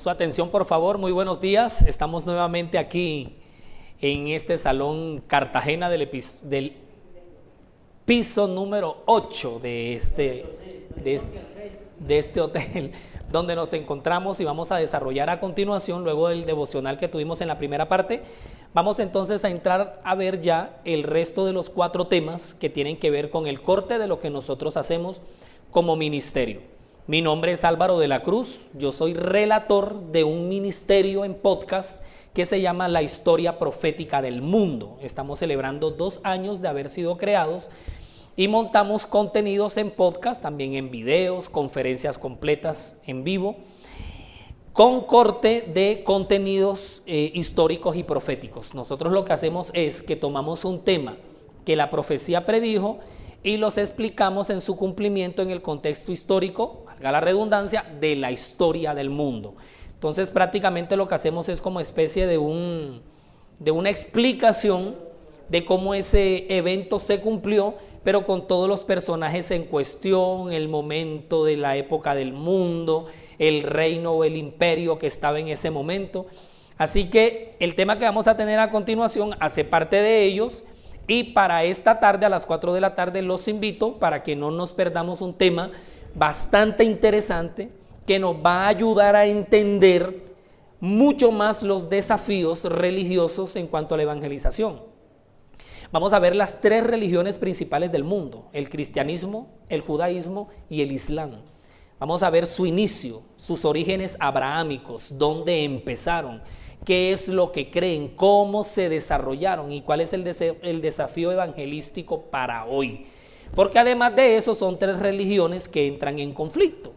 Su atención, por favor, muy buenos días. Estamos nuevamente aquí en este salón Cartagena del, piso número 8 de este, de este, de este hotel donde nos encontramos y vamos a desarrollar a continuación, luego del devocional que tuvimos en la primera parte, vamos entonces a entrar a ver ya el resto de los cuatro temas que tienen que ver con el corte de lo que nosotros hacemos como ministerio. Mi nombre es Álvaro de la Cruz, yo soy relator de un ministerio en podcast que se llama La Historia Profética del Mundo. Estamos celebrando dos años de haber sido creados y montamos contenidos en podcast, también en videos, conferencias completas en vivo, con corte de contenidos eh, históricos y proféticos. Nosotros lo que hacemos es que tomamos un tema que la profecía predijo, y los explicamos en su cumplimiento en el contexto histórico, la redundancia, de la historia del mundo. Entonces prácticamente lo que hacemos es como especie de, un, de una explicación de cómo ese evento se cumplió, pero con todos los personajes en cuestión, el momento de la época del mundo, el reino o el imperio que estaba en ese momento. Así que el tema que vamos a tener a continuación hace parte de ellos y para esta tarde, a las 4 de la tarde, los invito para que no nos perdamos un tema bastante interesante que nos va a ayudar a entender mucho más los desafíos religiosos en cuanto a la evangelización. Vamos a ver las tres religiones principales del mundo, el cristianismo, el judaísmo y el islam. Vamos a ver su inicio, sus orígenes abrahámicos, dónde empezaron, qué es lo que creen, cómo se desarrollaron y cuál es el, el desafío evangelístico para hoy. Porque además de eso son tres religiones que entran en conflicto.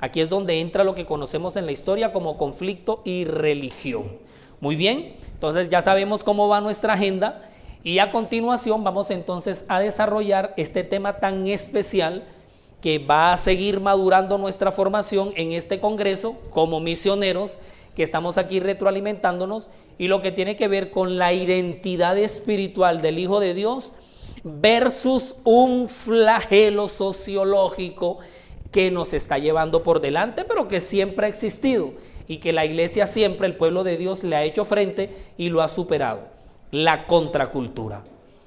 Aquí es donde entra lo que conocemos en la historia como conflicto y religión. Muy bien, entonces ya sabemos cómo va nuestra agenda y a continuación vamos entonces a desarrollar este tema tan especial que va a seguir madurando nuestra formación en este Congreso como misioneros que estamos aquí retroalimentándonos y lo que tiene que ver con la identidad espiritual del Hijo de Dios versus un flagelo sociológico que nos está llevando por delante, pero que siempre ha existido y que la iglesia siempre, el pueblo de Dios, le ha hecho frente y lo ha superado, la contracultura.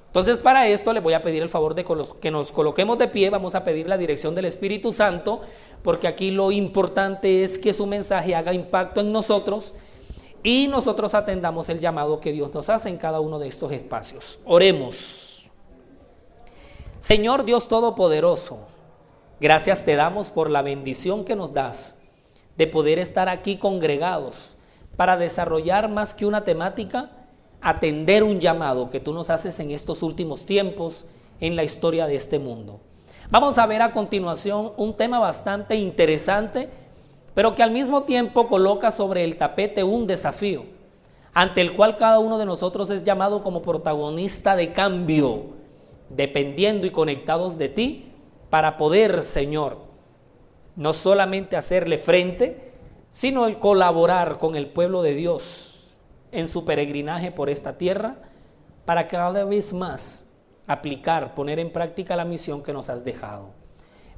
Entonces para esto le voy a pedir el favor de que nos coloquemos de pie, vamos a pedir la dirección del Espíritu Santo, porque aquí lo importante es que su mensaje haga impacto en nosotros y nosotros atendamos el llamado que Dios nos hace en cada uno de estos espacios. Oremos. Señor Dios Todopoderoso, gracias te damos por la bendición que nos das de poder estar aquí congregados para desarrollar más que una temática, atender un llamado que tú nos haces en estos últimos tiempos en la historia de este mundo. Vamos a ver a continuación un tema bastante interesante, pero que al mismo tiempo coloca sobre el tapete un desafío, ante el cual cada uno de nosotros es llamado como protagonista de cambio, dependiendo y conectados de ti, para poder, Señor, no solamente hacerle frente, sino colaborar con el pueblo de Dios en su peregrinaje por esta tierra para cada vez más aplicar, poner en práctica la misión que nos has dejado.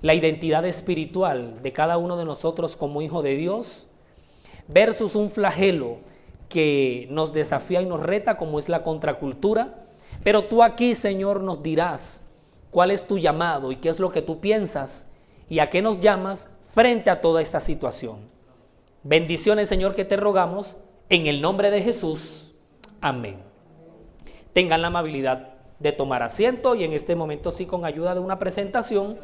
La identidad espiritual de cada uno de nosotros como hijo de Dios versus un flagelo que nos desafía y nos reta como es la contracultura. Pero tú aquí, Señor, nos dirás cuál es tu llamado y qué es lo que tú piensas y a qué nos llamas frente a toda esta situación. Bendiciones, Señor, que te rogamos en el nombre de Jesús. Amén. Tengan la amabilidad de tomar asiento y en este momento sí con ayuda de una presentación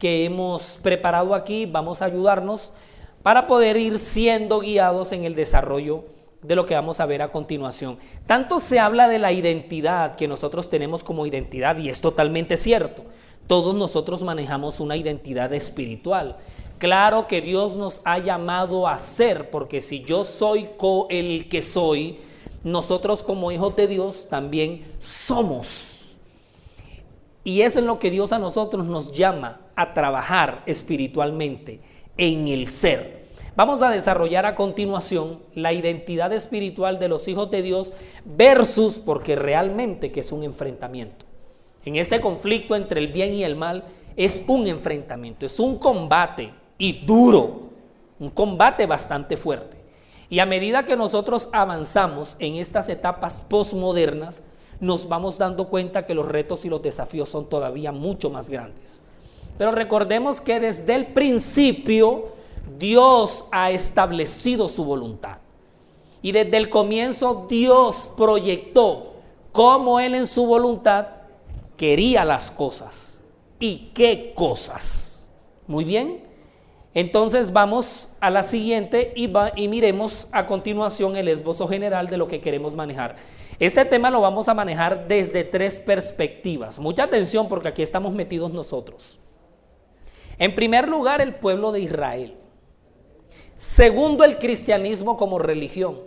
que hemos preparado aquí, vamos a ayudarnos para poder ir siendo guiados en el desarrollo de lo que vamos a ver a continuación. Tanto se habla de la identidad que nosotros tenemos como identidad y es totalmente cierto. Todos nosotros manejamos una identidad espiritual. Claro que Dios nos ha llamado a ser, porque si yo soy el que soy, nosotros como hijos de Dios también somos. Y eso es lo que Dios a nosotros nos llama a trabajar espiritualmente en el ser. Vamos a desarrollar a continuación la identidad espiritual de los hijos de Dios versus, porque realmente que es un enfrentamiento. En este conflicto entre el bien y el mal es un enfrentamiento, es un combate y duro, un combate bastante fuerte. Y a medida que nosotros avanzamos en estas etapas postmodernas, nos vamos dando cuenta que los retos y los desafíos son todavía mucho más grandes. Pero recordemos que desde el principio Dios ha establecido su voluntad. Y desde el comienzo Dios proyectó cómo Él en su voluntad quería las cosas. ¿Y qué cosas? Muy bien. Entonces vamos a la siguiente y, y miremos a continuación el esbozo general de lo que queremos manejar. Este tema lo vamos a manejar desde tres perspectivas. Mucha atención porque aquí estamos metidos nosotros. En primer lugar, el pueblo de Israel. Segundo, el cristianismo como religión.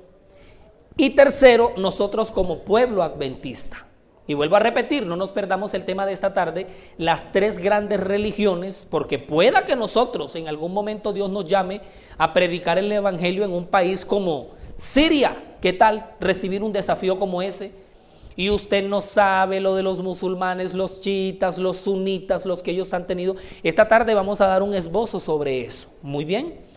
Y tercero, nosotros como pueblo adventista. Y vuelvo a repetir, no nos perdamos el tema de esta tarde, las tres grandes religiones, porque pueda que nosotros en algún momento Dios nos llame a predicar el Evangelio en un país como Siria. ¿Qué tal recibir un desafío como ese? Y usted no sabe lo de los musulmanes, los chiitas, los sunitas, los que ellos han tenido. Esta tarde vamos a dar un esbozo sobre eso. Muy bien.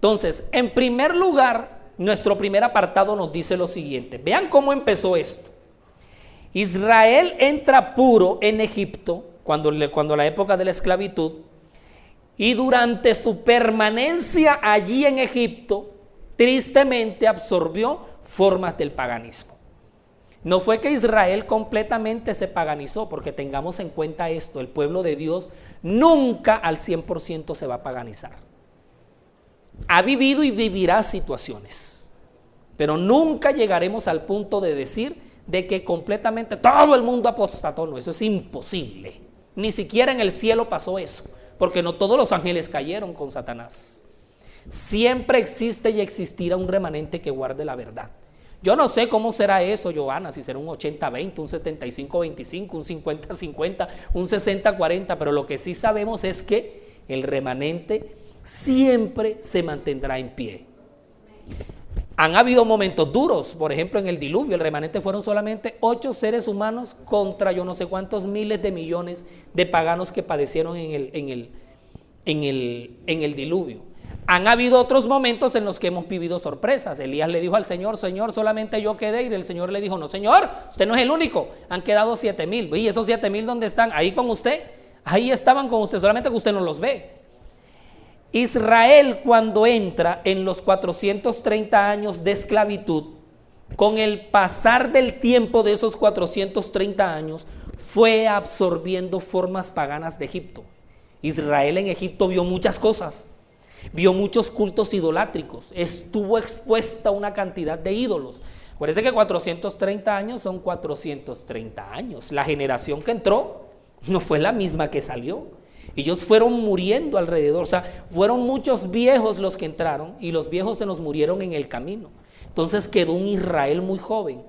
Entonces, en primer lugar, nuestro primer apartado nos dice lo siguiente. Vean cómo empezó esto. Israel entra puro en Egipto cuando, cuando la época de la esclavitud y durante su permanencia allí en Egipto, tristemente absorbió formas del paganismo. No fue que Israel completamente se paganizó, porque tengamos en cuenta esto, el pueblo de Dios nunca al 100% se va a paganizar. Ha vivido y vivirá situaciones, pero nunca llegaremos al punto de decir de que completamente todo el mundo apostató. No, eso es imposible. Ni siquiera en el cielo pasó eso, porque no todos los ángeles cayeron con Satanás. Siempre existe y existirá un remanente que guarde la verdad. Yo no sé cómo será eso, Joana, si será un 80-20, un 75-25, un 50-50, un 60-40, pero lo que sí sabemos es que el remanente siempre se mantendrá en pie. Han habido momentos duros, por ejemplo en el diluvio, el remanente fueron solamente ocho seres humanos contra yo no sé cuántos miles de millones de paganos que padecieron en el, en el, en el, en el diluvio. Han habido otros momentos en los que hemos vivido sorpresas. Elías le dijo al Señor, Señor, solamente yo quedé. Y el Señor le dijo, no, Señor, usted no es el único. Han quedado siete mil. ¿Y esos siete mil dónde están? Ahí con usted. Ahí estaban con usted, solamente que usted no los ve. Israel cuando entra en los 430 años de esclavitud, con el pasar del tiempo de esos 430 años, fue absorbiendo formas paganas de Egipto. Israel en Egipto vio muchas cosas, vio muchos cultos idolátricos, estuvo expuesta a una cantidad de ídolos. Parece que 430 años son 430 años. La generación que entró no fue la misma que salió. Ellos fueron muriendo alrededor, o sea, fueron muchos viejos los que entraron y los viejos se nos murieron en el camino. Entonces quedó un Israel muy joven.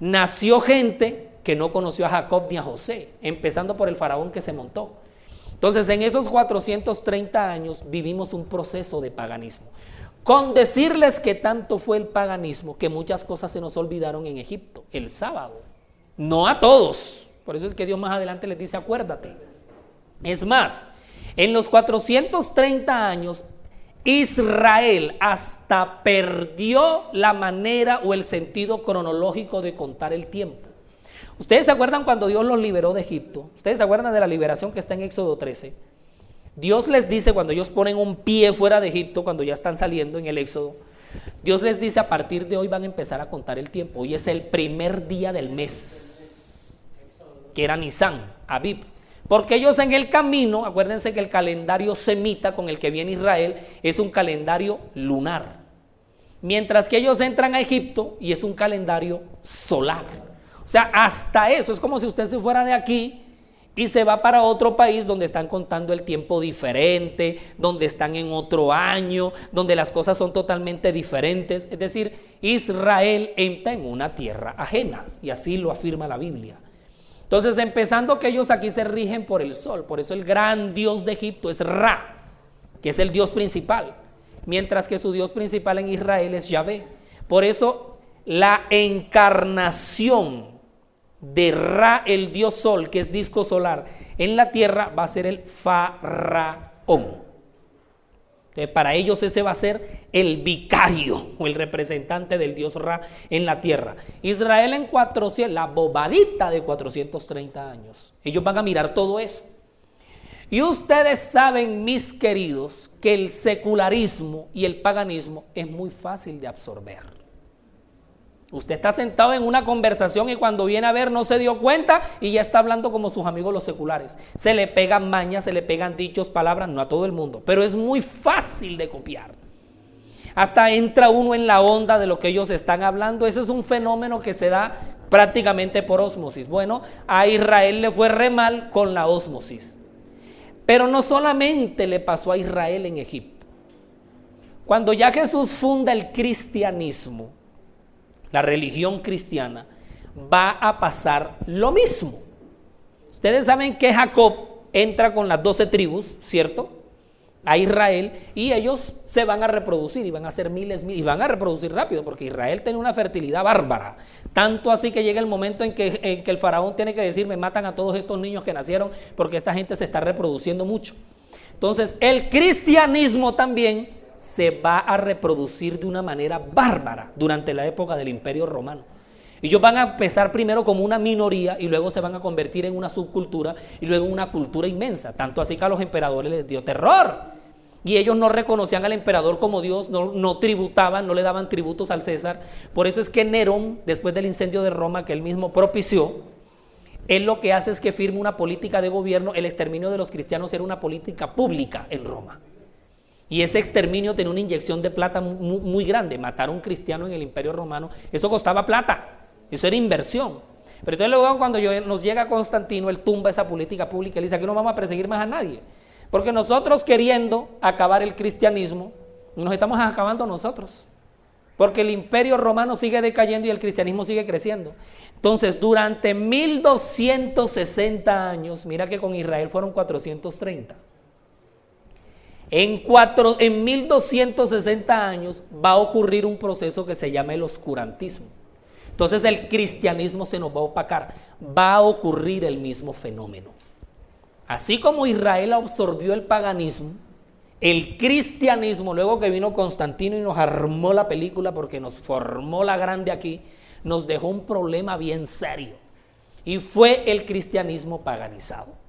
Nació gente que no conoció a Jacob ni a José, empezando por el faraón que se montó. Entonces en esos 430 años vivimos un proceso de paganismo. Con decirles que tanto fue el paganismo que muchas cosas se nos olvidaron en Egipto, el sábado. No a todos. Por eso es que Dios más adelante les dice, acuérdate. Es más, en los 430 años, Israel hasta perdió la manera o el sentido cronológico de contar el tiempo. Ustedes se acuerdan cuando Dios los liberó de Egipto. Ustedes se acuerdan de la liberación que está en Éxodo 13. Dios les dice cuando ellos ponen un pie fuera de Egipto, cuando ya están saliendo en el Éxodo, Dios les dice a partir de hoy van a empezar a contar el tiempo. Hoy es el primer día del mes, que era Nisan, Abib. Porque ellos en el camino, acuérdense que el calendario semita con el que viene Israel es un calendario lunar. Mientras que ellos entran a Egipto y es un calendario solar. O sea, hasta eso es como si usted se fuera de aquí y se va para otro país donde están contando el tiempo diferente, donde están en otro año, donde las cosas son totalmente diferentes. Es decir, Israel entra en una tierra ajena y así lo afirma la Biblia. Entonces, empezando que ellos aquí se rigen por el sol, por eso el gran dios de Egipto es Ra, que es el dios principal, mientras que su dios principal en Israel es Yahvé. Por eso la encarnación de Ra, el dios sol, que es disco solar, en la tierra va a ser el Faraón. Entonces, para ellos ese va a ser el vicario o el representante del Dios Ra en la tierra. Israel en 400, la bobadita de 430 años. Ellos van a mirar todo eso. Y ustedes saben, mis queridos, que el secularismo y el paganismo es muy fácil de absorber. Usted está sentado en una conversación y cuando viene a ver no se dio cuenta y ya está hablando como sus amigos los seculares. Se le pegan mañas, se le pegan dichos, palabras, no a todo el mundo, pero es muy fácil de copiar. Hasta entra uno en la onda de lo que ellos están hablando. Ese es un fenómeno que se da prácticamente por osmosis. Bueno, a Israel le fue re mal con la osmosis. Pero no solamente le pasó a Israel en Egipto. Cuando ya Jesús funda el cristianismo, la religión cristiana, va a pasar lo mismo. Ustedes saben que Jacob entra con las doce tribus, ¿cierto? A Israel y ellos se van a reproducir y van a ser miles, y van a reproducir rápido porque Israel tiene una fertilidad bárbara. Tanto así que llega el momento en que, en que el faraón tiene que decir, me matan a todos estos niños que nacieron porque esta gente se está reproduciendo mucho. Entonces el cristianismo también se va a reproducir de una manera bárbara durante la época del Imperio Romano. Ellos van a empezar primero como una minoría y luego se van a convertir en una subcultura y luego en una cultura inmensa. Tanto así que a los emperadores les dio terror. Y ellos no reconocían al emperador como Dios, no, no, tributaban, no le daban tributos al César. Por eso es que Nerón, después del incendio de Roma que él mismo propició, él lo que hace es que firma una política de gobierno. El exterminio de los cristianos era una política pública en Roma. Y ese exterminio tenía una inyección de plata muy, grande. Matar a un cristiano en el imperio romano, eso costaba plata. Eso era inversión. Pero entonces luego cuando nos llega Constantino, él tumba esa política pública y dice que no vamos a perseguir más a nadie. Porque nosotros queriendo acabar el cristianismo, nos estamos acabando nosotros. Porque el imperio romano sigue decayendo y el cristianismo sigue creciendo. Entonces, durante 1260 años, mira que con Israel fueron 430. En, cuatro, en 1260 años va a ocurrir un proceso que se llama el oscurantismo. Entonces el cristianismo se nos va a opacar. Va a ocurrir el mismo fenómeno. Así como Israel absorbió el paganismo, el cristianismo, luego que vino Constantino y nos armó la película porque nos formó la grande aquí, nos dejó un problema bien serio. Y fue el cristianismo paganizado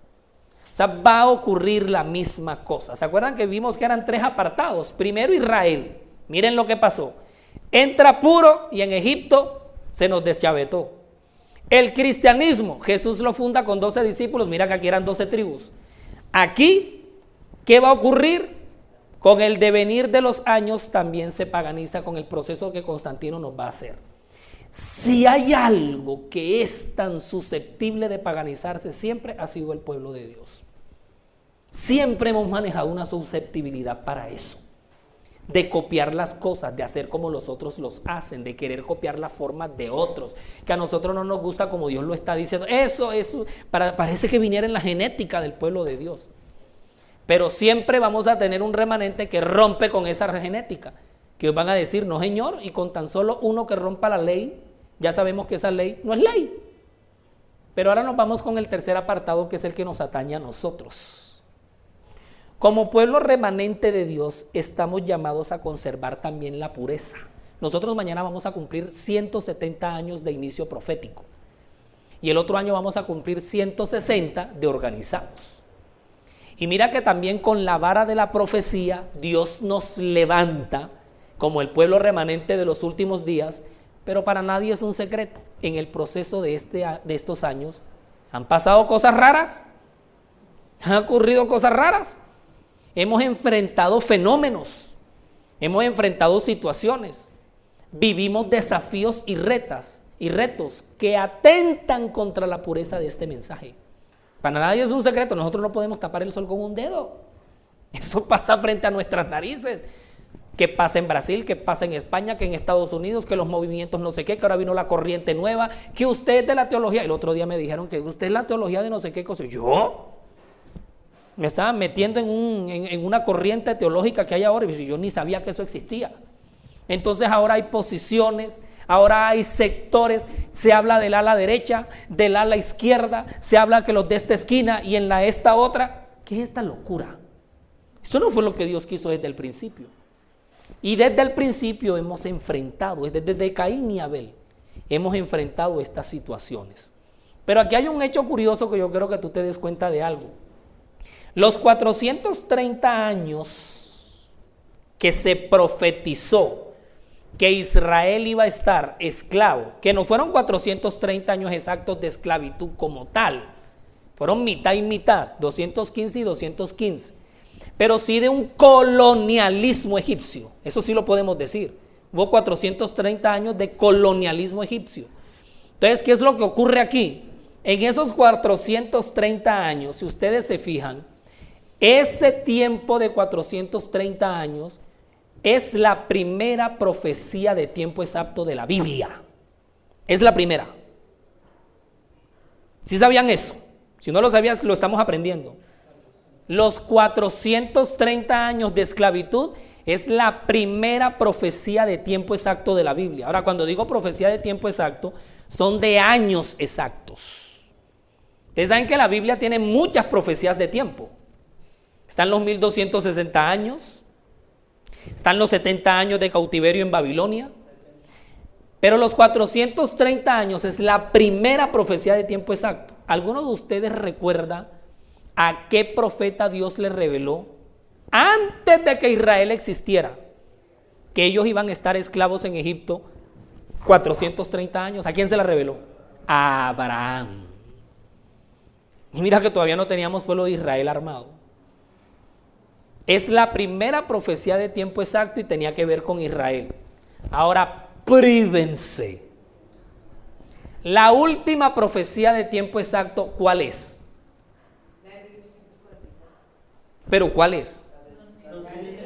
sea, va a ocurrir la misma cosa. ¿Se acuerdan que vimos que eran tres apartados? Primero Israel. Miren lo que pasó. Entra puro y en Egipto se nos deschavetó. El cristianismo, Jesús lo funda con 12 discípulos. Mira que aquí eran 12 tribus. Aquí, ¿qué va a ocurrir? Con el devenir de los años también se paganiza con el proceso que Constantino nos va a hacer. Si hay algo que es tan susceptible de paganizarse, siempre ha sido el pueblo de Dios. Siempre hemos manejado una susceptibilidad para eso. De copiar las cosas, de hacer como los otros los hacen, de querer copiar las formas de otros, que a nosotros no nos gusta como Dios lo está diciendo. Eso, eso, parece que viniera en la genética del pueblo de Dios. Pero siempre vamos a tener un remanente que rompe con esa genética. Que van a decir, no señor, y con tan solo uno que rompa la ley, ya sabemos que esa ley no es ley. Pero ahora nos vamos con el tercer apartado, que es el que nos atañe a nosotros. Como pueblo remanente de Dios estamos llamados a conservar también la pureza. Nosotros mañana vamos a cumplir 170 años de inicio profético y el otro año vamos a cumplir 160 de organizados. Y mira que también con la vara de la profecía Dios nos levanta como el pueblo remanente de los últimos días, pero para nadie es un secreto. En el proceso de, este, de estos años han pasado cosas raras, han ocurrido cosas raras hemos enfrentado fenómenos, hemos enfrentado situaciones, vivimos desafíos y retas y retos que atentan contra la pureza de este mensaje. Para nadie es un secreto, nosotros no podemos tapar el sol con un dedo. Eso pasa frente a nuestras narices. ¿Qué pasa en Brasil? ¿Qué pasa en España? ¿Qué en Estados Unidos? Que los movimientos no sé qué, que ahora vino la corriente nueva, que usted es de la teología. El otro día me dijeron que usted es la teología de no sé qué cosa. ¿Yo? me estaban metiendo en, una corriente teológica que hay ahora y yo ni sabía que eso existía. Entonces ahora hay posiciones, ahora hay sectores, se habla del ala derecha, del ala izquierda, se habla que los de esta esquina y en la esta otra. ¿Qué es esta locura? Eso no fue lo que Dios quiso desde el principio. Y desde el principio hemos enfrentado, desde, Caín y Abel, hemos enfrentado estas situaciones. Pero aquí hay un hecho curioso que yo creo que tú te des cuenta de algo. Los 430 años que se profetizó que Israel iba a estar esclavo, que no fueron 430 años exactos de esclavitud como tal, fueron mitad y mitad, 215 y 215, pero sí de un colonialismo egipcio, eso sí lo podemos decir. Hubo 430 años de colonialismo egipcio. Entonces, ¿qué es lo que ocurre aquí? En esos 430 años, si ustedes se fijan, ese tiempo de 430 años es la primera profecía de tiempo exacto de la Biblia. Es la primera. Si sabían eso? Si no lo sabías, lo estamos aprendiendo. Los 430 años de esclavitud es la primera profecía de tiempo exacto de la Biblia. Ahora, cuando digo profecía de tiempo exacto, son de años exactos. Ustedes saben que la Biblia tiene muchas profecías de tiempo. Están los 1260 años, están los 70 años de cautiverio en Babilonia. Pero los 430 años es la primera profecía de tiempo exacto. ¿Alguno de ustedes recuerda a qué profeta Dios le reveló antes de que Israel existiera? Que ellos iban a estar esclavos en Egipto 430 años. ¿A quién se la reveló? A Abraham. Y mira que todavía no teníamos pueblo de Israel armado. Es la primera profecía de tiempo exacto y tenía que ver con Israel. Ahora, prívense. La última profecía de tiempo exacto, ¿cuál es? Pero ¿cuál es?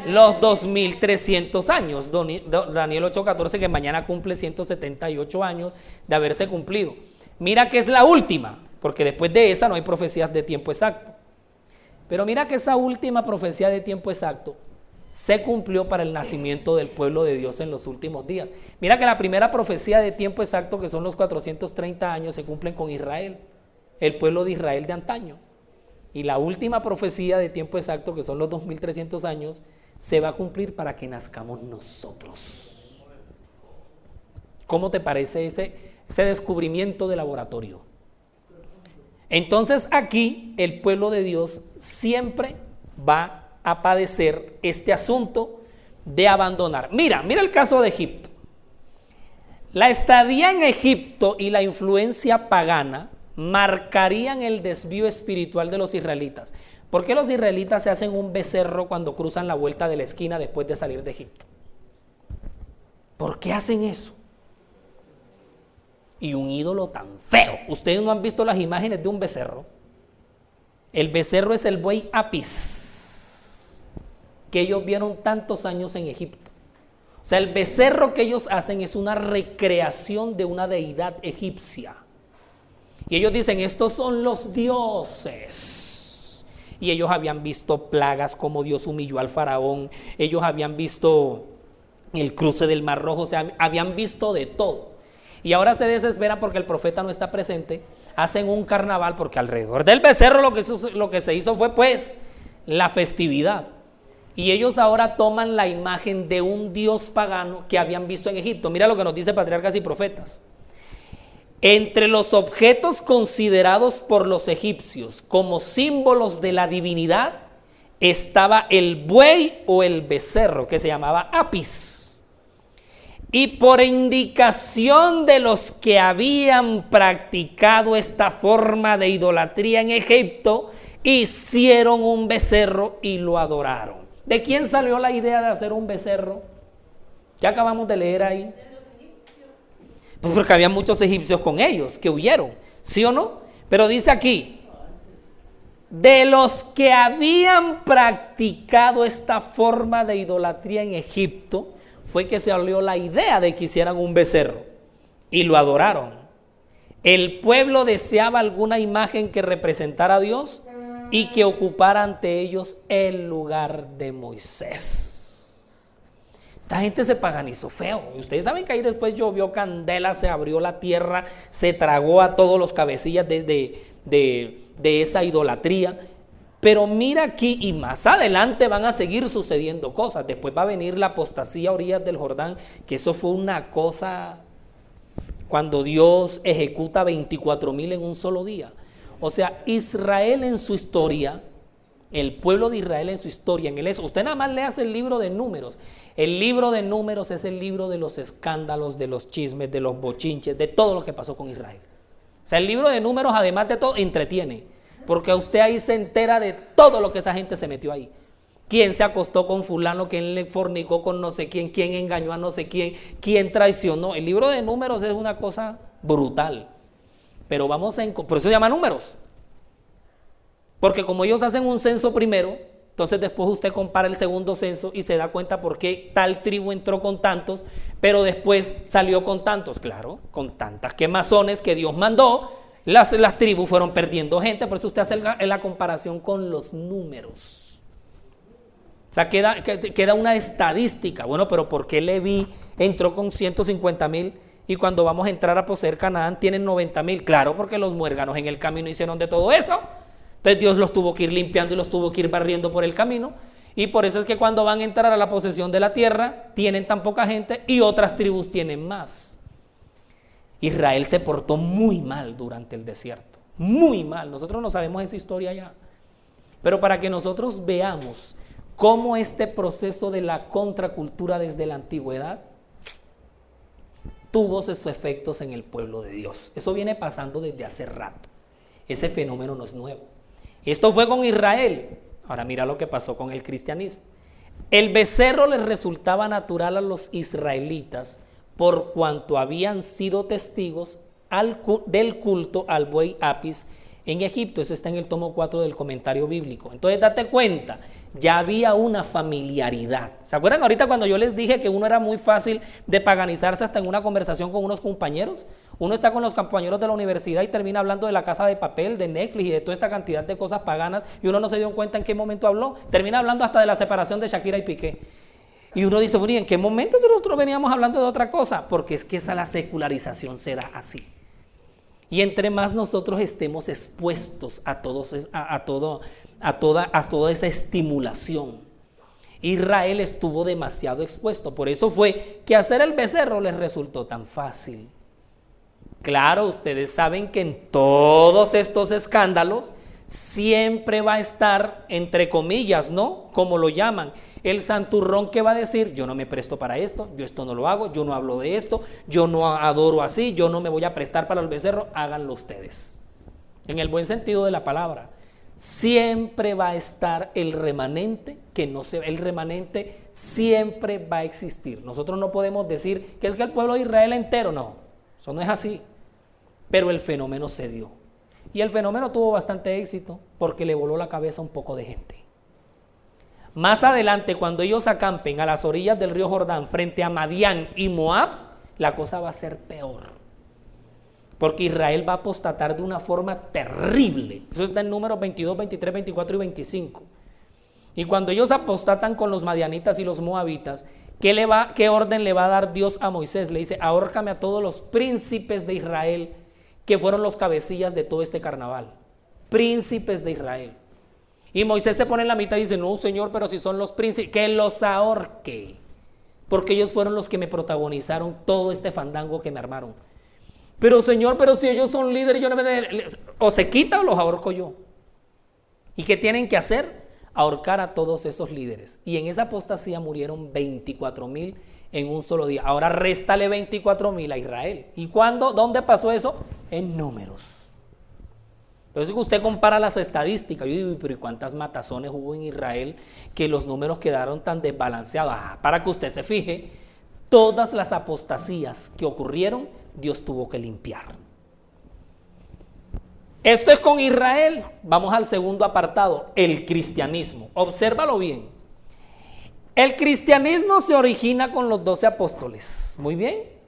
Los 2300 años. Daniel 8:14 que mañana cumple 178 años de haberse cumplido. Mira que es la última, porque después de esa no hay profecías de tiempo exacto. Pero mira que esa última profecía de tiempo exacto se cumplió para el nacimiento del pueblo de Dios en los últimos días. Mira que la primera profecía de tiempo exacto, que son los 430 años, se cumplen con Israel, el pueblo de Israel de antaño. Y la última profecía de tiempo exacto, que son los 2300 años, se va a cumplir para que nazcamos nosotros. ¿Cómo te parece ese, ese descubrimiento de laboratorio? Entonces aquí el pueblo de Dios siempre va a padecer este asunto de abandonar. Mira, mira el caso de Egipto. La estadía en Egipto y la influencia pagana marcarían el desvío espiritual de los israelitas. ¿Por qué los israelitas se hacen un becerro cuando cruzan la vuelta de la esquina después de salir de Egipto? ¿Por qué hacen eso? y un ídolo tan feo. Ustedes no han visto las imágenes de un becerro. El becerro es el buey apis que ellos vieron tantos años en Egipto. O sea, el becerro que ellos hacen es una recreación de una deidad egipcia. Y ellos dicen, estos son los dioses. Y ellos habían visto plagas como Dios humilló al faraón. Ellos habían visto el cruce del Mar Rojo. O sea, habían visto de todo. Y ahora se desespera porque el profeta no está presente. Hacen un carnaval porque alrededor del becerro lo que, lo que se hizo fue pues la festividad. Y ellos ahora toman la imagen de un dios pagano que habían visto en Egipto. Mira lo que nos dice Patriarcas y Profetas. Entre los objetos considerados por los egipcios como símbolos de la divinidad estaba el buey o el becerro que se llamaba Apis y por indicación de los que habían practicado esta forma de idolatría en Egipto, hicieron un becerro y lo adoraron. ¿De quién salió la idea de hacer un becerro? ¿Qué acabamos de leer ahí? Pues porque había muchos egipcios con ellos que huyeron, ¿sí o no? Pero dice aquí, de los que habían practicado esta forma de idolatría en Egipto, fue que se salió la idea de que hicieran un becerro y lo adoraron. El pueblo deseaba alguna imagen que representara a Dios y que ocupara ante ellos el lugar de Moisés. Esta gente se paganizó feo. Ustedes saben que ahí después llovió candela, se abrió la tierra, se tragó a todos los cabecillas de, de esa idolatría. Pero mira aquí y más adelante van a seguir sucediendo cosas. Después va a venir la apostasía a orillas del Jordán, que eso fue una cosa cuando Dios ejecuta 24 mil en un solo día. O sea, Israel en su historia, el pueblo de Israel en su historia, en el eso, usted nada más leas el libro de números. El libro de números es el libro de los escándalos, de los chismes, de los bochinches, de todo lo que pasó con Israel. O sea, el libro de números, además de todo, entretiene. Porque usted ahí se entera de todo lo que esa gente se metió ahí. Quién se acostó con fulano, quién le fornicó con no sé quién, quién engañó a no sé quién, quién traicionó. El libro de números es una cosa brutal. Pero vamos a... Por eso se llama números. Porque como ellos hacen un censo primero, entonces después usted compara el segundo censo y se da cuenta por qué tal tribu entró con tantos, pero después salió con tantos. Claro, con tantas quemazones que Dios mandó, las, las tribus fueron perdiendo gente, por eso usted hace la, comparación con los números. O sea, queda, queda una estadística. Bueno, pero ¿por qué Leví entró con 150 mil y cuando vamos a entrar a poseer Canaán tienen 90 mil? Claro, porque los muérganos en el camino hicieron de todo eso. Entonces Dios los tuvo que ir limpiando y los tuvo que ir barriendo por el camino. Y por eso es que cuando van a entrar a la posesión de la tierra, tienen tan poca gente y otras tribus tienen más. Israel se portó muy mal durante el desierto, muy mal. Nosotros no sabemos esa historia ya. Pero para que nosotros veamos cómo este proceso de la contracultura desde la antigüedad tuvo sus efectos en el pueblo de Dios. Eso viene pasando desde hace rato. Ese fenómeno no es nuevo. Esto fue con Israel. Ahora mira lo que pasó con el cristianismo. El becerro les resultaba natural a los israelitas por cuanto habían sido testigos del culto al buey Apis en Egipto. Eso está en el tomo 4 del comentario bíblico. Entonces date cuenta, ya había una familiaridad. ¿Se acuerdan ahorita cuando yo les dije que uno era muy fácil de paganizarse hasta en una conversación con unos compañeros? Uno está con los compañeros de la universidad y termina hablando de la casa de papel, de Netflix y de toda esta cantidad de cosas paganas y uno no se dio cuenta en qué momento habló. Termina hablando hasta de la separación de Shakira y Piqué. Y uno dice, bueno, ¿y en qué momento nosotros veníamos hablando de otra cosa? Porque es que esa la secularización se da así. Y entre más nosotros estemos expuestos a, todos, a, todo, a, toda, a toda esa estimulación, Israel estuvo demasiado expuesto. Por eso fue que hacer el becerro les resultó tan fácil. Claro, ustedes saben que en todos estos escándalos siempre va a estar, entre comillas, ¿no? Como lo llaman, el santurrón que va a decir, yo no me presto para esto, yo esto no lo hago, yo no hablo de esto, yo no adoro así, yo no me voy a prestar para el becerro, háganlo ustedes. En el buen sentido de la palabra. Siempre va a estar el remanente que no se el remanente siempre va a existir. Nosotros no podemos decir que es que el pueblo de Israel entero, no. Eso no es así. Pero el fenómeno se dio. Y el fenómeno tuvo bastante éxito porque le voló la cabeza un poco de gente. Más adelante, cuando ellos acampen a las orillas del río Jordán frente a Madián y Moab, la cosa va a ser peor. Porque Israel va a apostatar de una forma terrible. Eso está en números 22, 23, 24 y 25. Y cuando ellos apostatan con los madianitas y los moabitas, ¿qué, ¿qué orden le va a dar Dios a Moisés? Le dice, ahórcame a todos los príncipes de Israel que fueron los cabecillas de todo este carnaval. Príncipes de Israel. Y Moisés se pone en la mitad y dice, no, Señor, pero si son los príncipes, que los ahorque. Porque ellos fueron los que me protagonizaron todo este fandango que me armaron. Pero Señor, pero si ellos son líderes, yo no me... De... O se quita o los ahorco yo. ¿Y qué tienen que hacer? Ahorcar a todos esos líderes. Y en esa apostasía murieron 24 mil en un solo día. Ahora réstale 24 mil a Israel. ¿Y cuándo? ¿Dónde pasó eso? En números. Entonces usted compara las estadísticas, yo digo, pero ¿y cuántas matazones hubo en Israel que los números quedaron tan desbalanceados? Ah, para que usted se fije, todas las apostasías que ocurrieron, Dios tuvo que limpiar. Esto es con Israel. Vamos al segundo apartado, el cristianismo. Obsérvalo bien. El cristianismo se origina con los doce apóstoles. Muy bien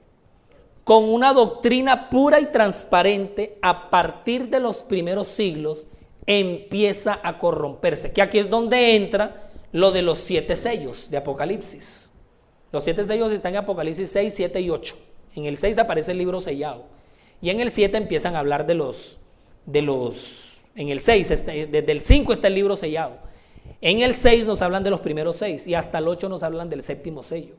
con una doctrina pura y transparente a partir de los primeros siglos empieza a corromperse. Que aquí es donde entra lo de los siete sellos de Apocalipsis. Los siete sellos están en Apocalipsis 6, 7 y 8. En el 6 aparece el libro sellado. Y en el 7 empiezan a hablar de los, de los En el 6, este, desde el 5 está el libro sellado. En el 6 nos hablan de los primeros 6 y hasta el 8 nos hablan del séptimo sello.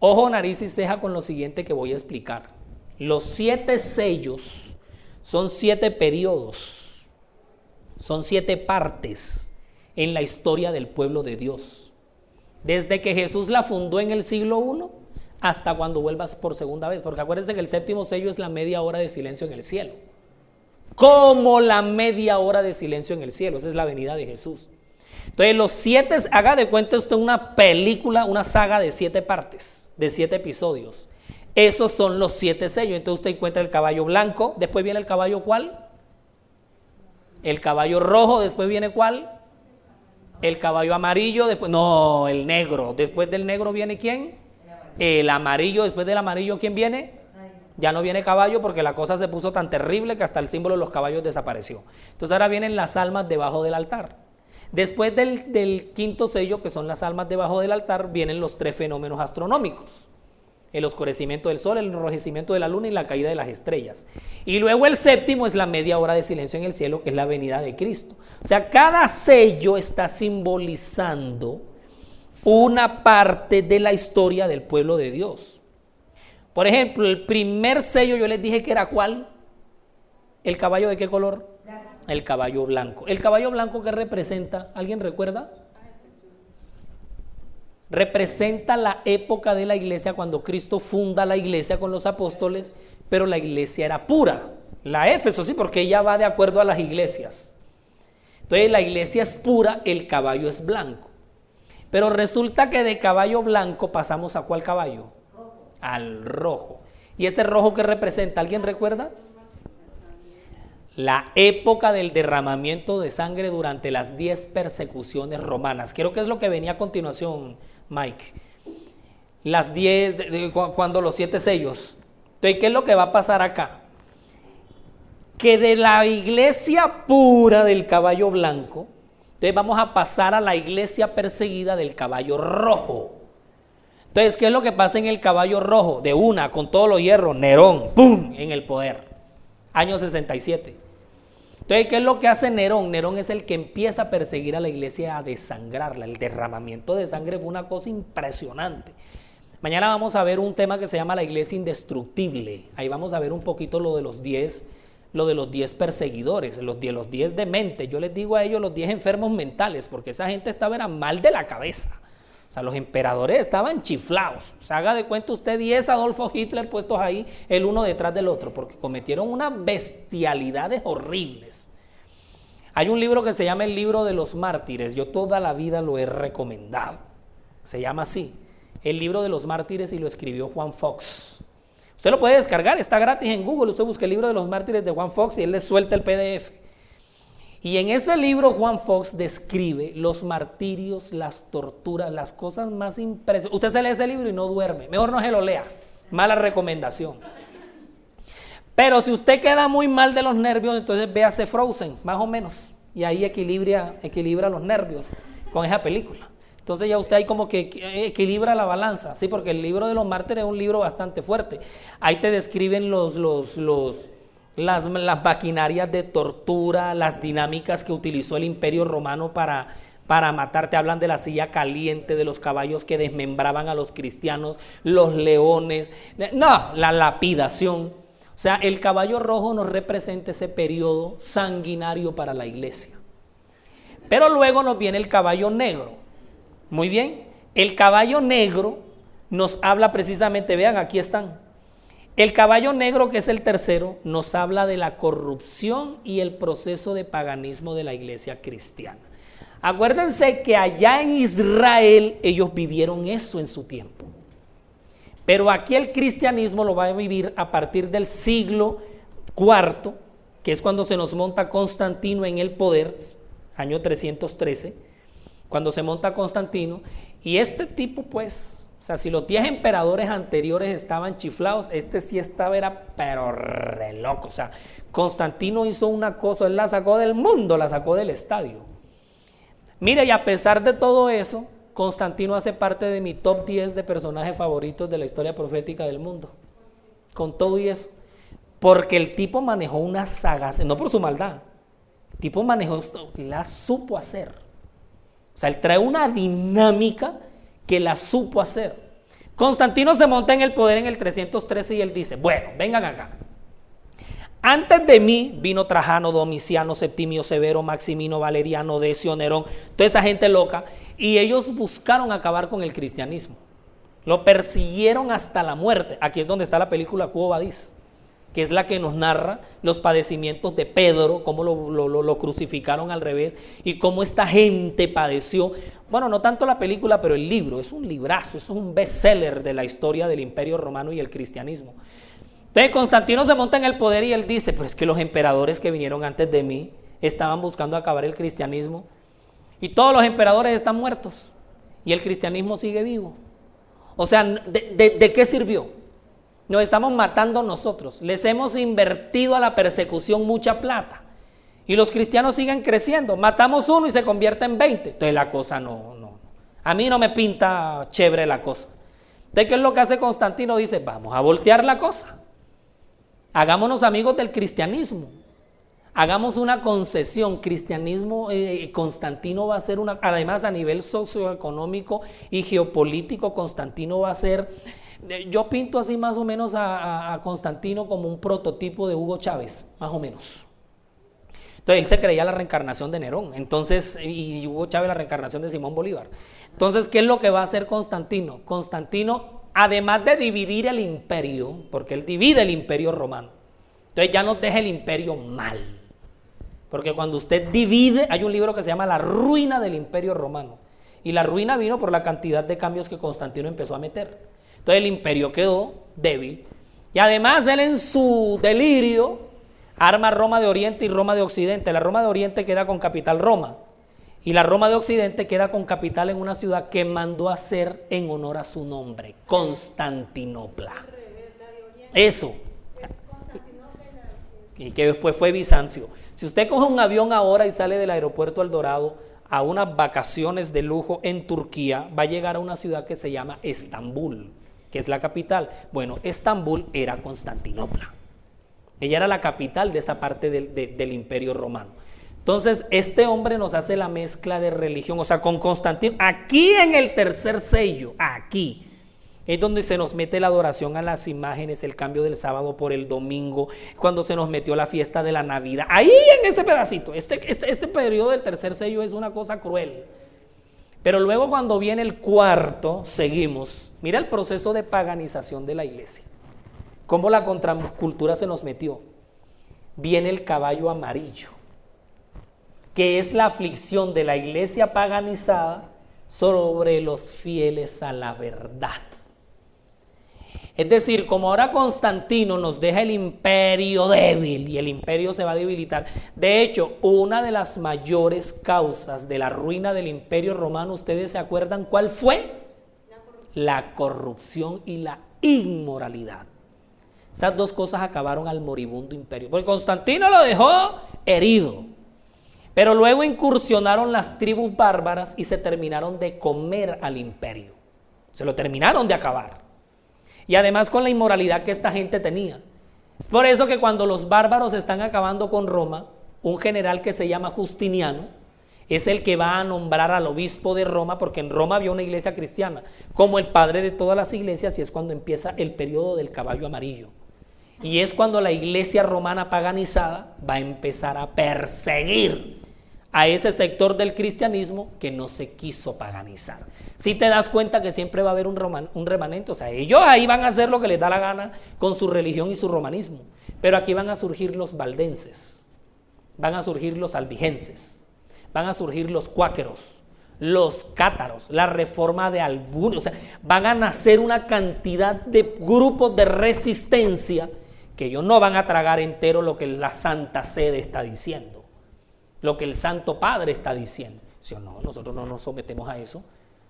Ojo, nariz y ceja con lo siguiente que voy a explicar. Los siete sellos son siete periodos, son siete partes en la historia del pueblo de Dios. Desde que Jesús la fundó en el siglo I hasta cuando vuelvas por segunda vez. Porque acuérdense que el séptimo sello es la media hora de silencio en el cielo. Como la media hora de silencio en el cielo. Esa es la venida de Jesús. Entonces los siete, haga de cuenta esto una película, una saga de siete partes, de siete episodios. Esos son los siete sellos. Entonces usted encuentra el caballo blanco, después viene el caballo cuál? El caballo rojo, después viene cuál? El caballo amarillo, después, no, el negro. Después del negro viene quién? El amarillo, después del amarillo, ¿quién viene? Ya no viene caballo porque la cosa se puso tan terrible que hasta el símbolo de los caballos desapareció. Entonces ahora vienen las almas debajo del altar. Después del, del quinto sello, que son las almas debajo del altar, vienen los tres fenómenos astronómicos el oscurecimiento del sol, el enrojecimiento de la luna y la caída de las estrellas. Y luego el séptimo es la media hora de silencio en el cielo, que es la venida de Cristo. O sea, cada sello está simbolizando una parte de la historia del pueblo de Dios. Por ejemplo, el primer sello yo les dije que era cuál? ¿El caballo de qué color? El caballo blanco. ¿El caballo blanco qué representa? ¿Alguien recuerda? representa la época de la iglesia cuando Cristo funda la iglesia con los apóstoles, pero la iglesia era pura. La Éfeso, sí, porque ella va de acuerdo a las iglesias. Entonces la iglesia es pura, el caballo es blanco. Pero resulta que de caballo blanco pasamos a cuál caballo? Al rojo. ¿Y ese rojo que representa? ¿Alguien recuerda? La época del derramamiento de sangre durante las diez persecuciones romanas. Creo que es lo que venía a continuación, Mike. Las 10, cuando los siete sellos. Entonces, ¿qué es lo que va a pasar acá? Que de la iglesia pura del caballo blanco, entonces vamos a pasar a la iglesia perseguida del caballo rojo. Entonces, ¿qué es lo que pasa en el caballo rojo? De una, con todos los hierros, Nerón, ¡pum!, en el poder. Año 67. Entonces, ¿qué es lo que hace Nerón? Nerón es el que empieza a perseguir a la iglesia, a desangrarla. El derramamiento de sangre fue una cosa impresionante. Mañana vamos a ver un tema que se llama la iglesia indestructible. Ahí vamos a ver un poquito lo de los diez, lo de los diez perseguidores, los diez, los diez mente. Yo les digo a ellos los diez enfermos mentales, porque esa gente estaba era mal de la cabeza. O sea, los emperadores estaban chiflados. Se haga de cuenta usted 10 Adolfo Hitler puestos ahí, el uno detrás del otro, porque cometieron unas bestialidades horribles. Hay un libro que se llama el libro de los mártires. Yo toda la vida lo he recomendado. Se llama así. El libro de los mártires y lo escribió Juan Fox. Usted lo puede descargar, está gratis en Google. Usted busca el libro de los mártires de Juan Fox y él le suelta el PDF. Y en ese libro Juan Fox describe los martirios, las torturas, las cosas más impresionantes. Usted se lee ese libro y no duerme. Mejor no se lo lea. Mala recomendación. Pero si usted queda muy mal de los nervios, entonces véase Frozen, más o menos. Y ahí equilibra, equilibra los nervios con esa película. Entonces ya usted ahí como que equilibra la balanza, ¿sí? Porque el libro de los mártires es un libro bastante fuerte. Ahí te describen los, los, los, las, maquinarias de tortura, las dinámicas que utilizó el imperio romano para, para matarte. Hablan de la silla caliente, de los caballos que desmembraban a los cristianos, los leones. No, la lapidación. O sea, el caballo rojo nos representa ese periodo sanguinario para la iglesia. Pero luego nos viene el caballo negro. Muy bien, el caballo negro nos habla precisamente, vean, aquí están, el caballo negro, que es el tercero, nos habla de la corrupción y el proceso de paganismo de la iglesia cristiana. Acuérdense que allá en Israel ellos vivieron eso en su tiempo. Pero aquí el cristianismo lo va a vivir a partir del siglo IV, que es cuando se nos monta Constantino en el poder, año 313, cuando se monta Constantino. Y este tipo, pues, o sea, si los 10 emperadores anteriores estaban chiflados, este sí estaba, era pero re loco. O sea, Constantino hizo una cosa, él la sacó del mundo, la sacó del estadio. Mire, y a pesar de todo eso, Constantino hace parte de mi top 10 de personajes favoritos de la historia profética del mundo. Con todo y eso. Porque el tipo manejó una saga, no por su maldad, El tipo manejó la supo hacer. O sea, él trae una dinámica que la supo hacer. Constantino se monta en el poder en el 313 y él dice, bueno, vengan acá. Antes de mí vino Trajano, Domiciano, Septimio Severo, Maximino, Valeriano, Decio, Nerón, toda esa gente loca, y ellos buscaron acabar con el cristianismo. Lo persiguieron hasta la muerte. Aquí es donde está la película Cubo Badís, que es la que nos narra los padecimientos de Pedro, cómo lo, crucificaron al revés y cómo esta gente padeció. Bueno, no tanto la película, pero el libro. Es un librazo, es un bestseller de la historia del imperio romano y el cristianismo. Entonces Constantino se monta en el poder y él dice, pues que los emperadores que vinieron antes de mí estaban buscando acabar el cristianismo y todos los emperadores están muertos y el cristianismo sigue vivo. O sea, ¿de, qué sirvió? Nos estamos matando nosotros. Les hemos invertido a la persecución mucha plata. Y los cristianos siguen creciendo. Matamos uno y se convierte en 20. Entonces la cosa no, no. A mí no me pinta chévere la cosa. ¿De qué es lo que hace Constantino? Dice, vamos a voltear la cosa. Hagámonos amigos del cristianismo. Hagamos una concesión. Cristianismo, eh, Constantino va a ser una, además a nivel socioeconómico y geopolítico, Constantino va a ser, eh, yo pinto así más o menos a, Constantino como un prototipo de Hugo Chávez, más o menos. Entonces él se creía la reencarnación de Nerón, entonces, y Hugo Chávez la reencarnación de Simón Bolívar. Entonces, ¿qué es lo que va a hacer Constantino? Constantino, además de dividir el imperio, porque él divide el imperio romano, entonces ya no deja el imperio mal. Porque cuando usted divide, hay un libro que se llama La ruina del imperio romano. Y la ruina vino por la cantidad de cambios que Constantino empezó a meter. Entonces el imperio quedó débil. Y además él en su delirio arma Roma de Oriente y Roma de Occidente. La Roma de Oriente queda con capital Roma. Y la Roma de Occidente queda con capital en una ciudad que mandó a hacer en honor a su nombre, Constantinopla. Eso. Y que después fue Bizancio. Si usted coge un avión ahora y sale del aeropuerto al Dorado a unas vacaciones de lujo en Turquía, va a llegar a una ciudad que se llama Estambul, que es la capital. Bueno, Estambul era Constantinopla. Ella era la capital de esa parte del, del imperio romano. Entonces, este hombre nos hace la mezcla de religión, o sea, con Constantino, aquí en el tercer sello, aquí, es donde se nos mete la adoración a las imágenes, el cambio del sábado por el domingo, cuando se nos metió la fiesta de la Navidad. Ahí en ese pedacito, este, este, este periodo del tercer sello es una cosa cruel. Pero luego cuando viene el cuarto, seguimos. Mira el proceso de paganización de la iglesia. Cómo la contracultura se nos metió. Viene el caballo amarillo, que es la aflicción de la iglesia paganizada sobre los fieles a la verdad. Es decir, como ahora Constantino nos deja el imperio débil y el imperio se va a debilitar. De hecho, una de las mayores causas de la ruina del imperio romano, ¿ustedes se acuerdan cuál fue? La corrupción y la inmoralidad. Estas dos cosas acabaron al moribundo imperio. Porque Constantino lo dejó herido. Pero luego incursionaron las tribus bárbaras y se terminaron de comer al imperio. Se lo terminaron de acabar y además con la inmoralidad que esta gente tenía. Es por eso que cuando los bárbaros están acabando con Roma, un general que se llama Justiniano es el que va a nombrar al obispo de Roma, porque en Roma había una iglesia cristiana, como el padre de todas las iglesias, y es cuando empieza el periodo del caballo amarillo. Y es cuando la iglesia romana paganizada va a empezar a perseguir a ese sector del cristianismo que no se quiso paganizar. Si te das cuenta que siempre va a haber un, un remanente, o sea, ellos ahí van a hacer lo que les da la gana con su religión y su romanismo, pero aquí van a surgir los valdenses, van a surgir los albigenses, van a surgir los cuáqueros, los cátaros, la reforma de algunos, o sea, van a nacer una cantidad de grupos de resistencia que ellos no van a tragar entero lo que la Santa Sede está diciendo lo que el Santo Padre está diciendo. Si o no, nosotros no nos sometemos a eso.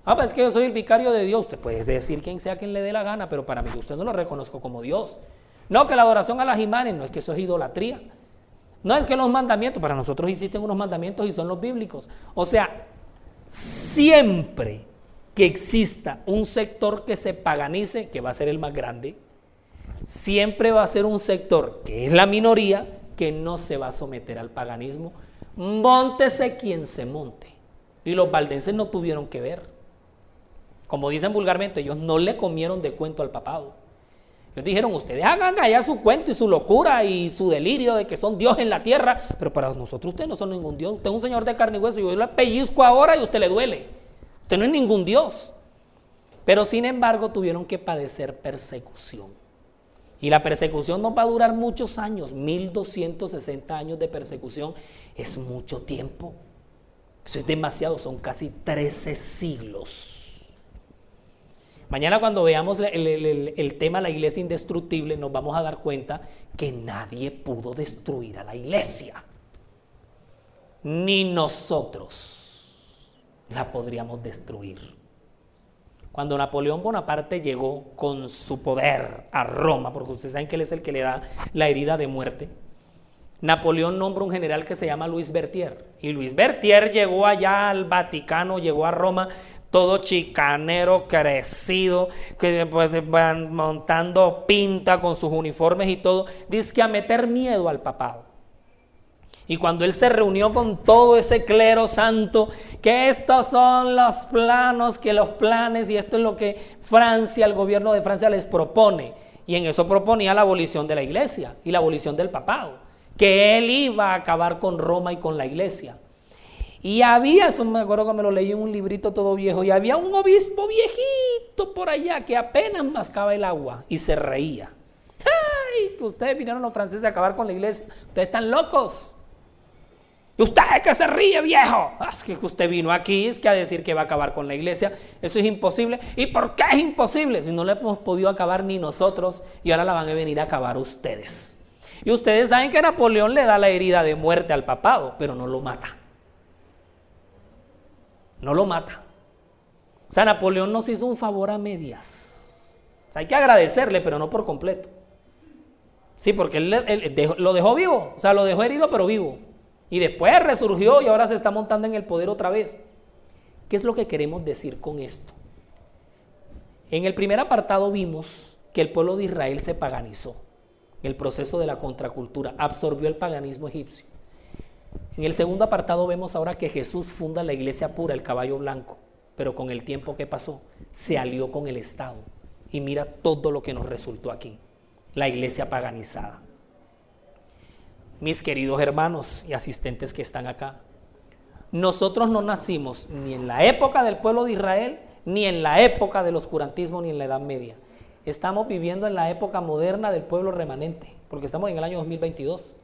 Ah, pues es que yo soy el vicario de Dios. Usted puede decir quien sea quien le dé la gana, pero para mí usted no lo reconozco como Dios. No, que la adoración a las imágenes, no es que eso es idolatría. No es que los mandamientos, para nosotros existen unos mandamientos y son los bíblicos. O sea, siempre que exista un sector que se paganice, que va a ser el más grande, siempre va a ser un sector que es la minoría que no se va a someter al paganismo Móntese quien se monte. Y los valdenses no tuvieron que ver. Como dicen vulgarmente, ellos no le comieron de cuento al papado. Ellos dijeron, ustedes hagan allá su cuento y su locura y su delirio de que son Dios en la tierra, pero para nosotros ustedes no son ningún Dios. Usted es un señor de carne y hueso, yo le pellizco ahora y usted le duele. Usted no es ningún Dios. Pero sin embargo tuvieron que padecer persecución. Y la persecución no va a durar muchos años, 1260 años de persecución es mucho tiempo. Eso es demasiado, son casi 13 siglos. Mañana cuando veamos el, tema la iglesia indestructible nos vamos a dar cuenta que nadie pudo destruir a la iglesia. Ni nosotros la podríamos destruir. Cuando Napoleón Bonaparte llegó con su poder a Roma, porque ustedes saben que él es el que le da la herida de muerte, Napoleón nombra un general que se llama Luis Bertier. Y Luis Bertier llegó allá al Vaticano, llegó a Roma, todo chicanero, crecido, que pues, van montando pinta con sus uniformes y todo. Dice que a meter miedo al papado. Y cuando él se reunió con todo ese clero santo, que estos son los planos, que los planes, y esto es lo que Francia, el gobierno de Francia les propone. Y en eso proponía la abolición de la iglesia y la abolición del papado, que él iba a acabar con Roma y con la iglesia. Y había, eso me acuerdo que me lo leí en un librito todo viejo, y había un obispo viejito por allá que apenas mascaba el agua y se reía. ¡Ay! Ustedes vinieron los franceses a acabar con la iglesia. Ustedes están locos. ¿Y usted que se ríe, viejo? Ah, es que usted vino aquí, es que a decir que va a acabar con la iglesia. Eso es imposible. ¿Y por qué es imposible? Si no le hemos podido acabar ni nosotros y ahora la van a venir a acabar ustedes. Y ustedes saben que Napoleón le da la herida de muerte al papado, pero no lo mata. No lo mata. O sea, Napoleón nos hizo un favor a medias. Hay que agradecerle, pero no por completo. Sí, porque él, lo dejó vivo. O sea, lo dejó herido, pero vivo. Y después resurgió y ahora se está montando en el poder otra vez. ¿Qué es lo que queremos decir con esto? En el primer apartado vimos que el pueblo de Israel se paganizó. El proceso de la contracultura absorbió el paganismo egipcio. En el segundo apartado vemos ahora que Jesús funda la iglesia pura, el caballo blanco, pero con el tiempo que pasó se alió con el Estado. Y mira todo lo que nos resultó aquí, la iglesia paganizada mis queridos hermanos y asistentes que están acá. Nosotros no nacimos ni en la época del pueblo de Israel, ni en la época del oscurantismo, ni en la Edad Media. Estamos viviendo en la época moderna del pueblo remanente, porque estamos en el año 2022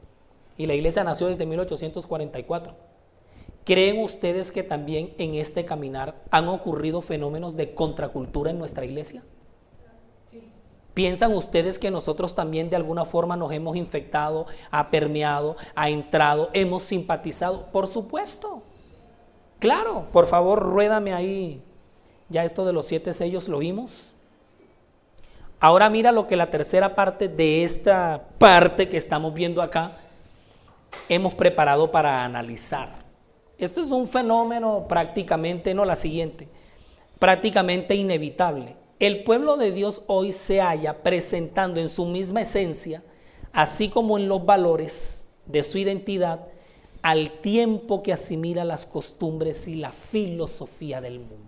y la iglesia nació desde 1844. ¿Creen ustedes que también en este caminar han ocurrido fenómenos de contracultura en nuestra iglesia? ¿Piensan ustedes que nosotros también de alguna forma nos hemos infectado, ha permeado, ha entrado, hemos simpatizado? Por supuesto. Claro, por favor, ruédame ahí. Ya esto de los siete sellos lo vimos. Ahora mira lo que la tercera parte de esta parte que estamos viendo acá hemos preparado para analizar. Esto es un fenómeno prácticamente, no la siguiente, prácticamente inevitable el pueblo de Dios hoy se halla presentando en su misma esencia, así como en los valores de su identidad, al tiempo que asimila las costumbres y la filosofía del mundo.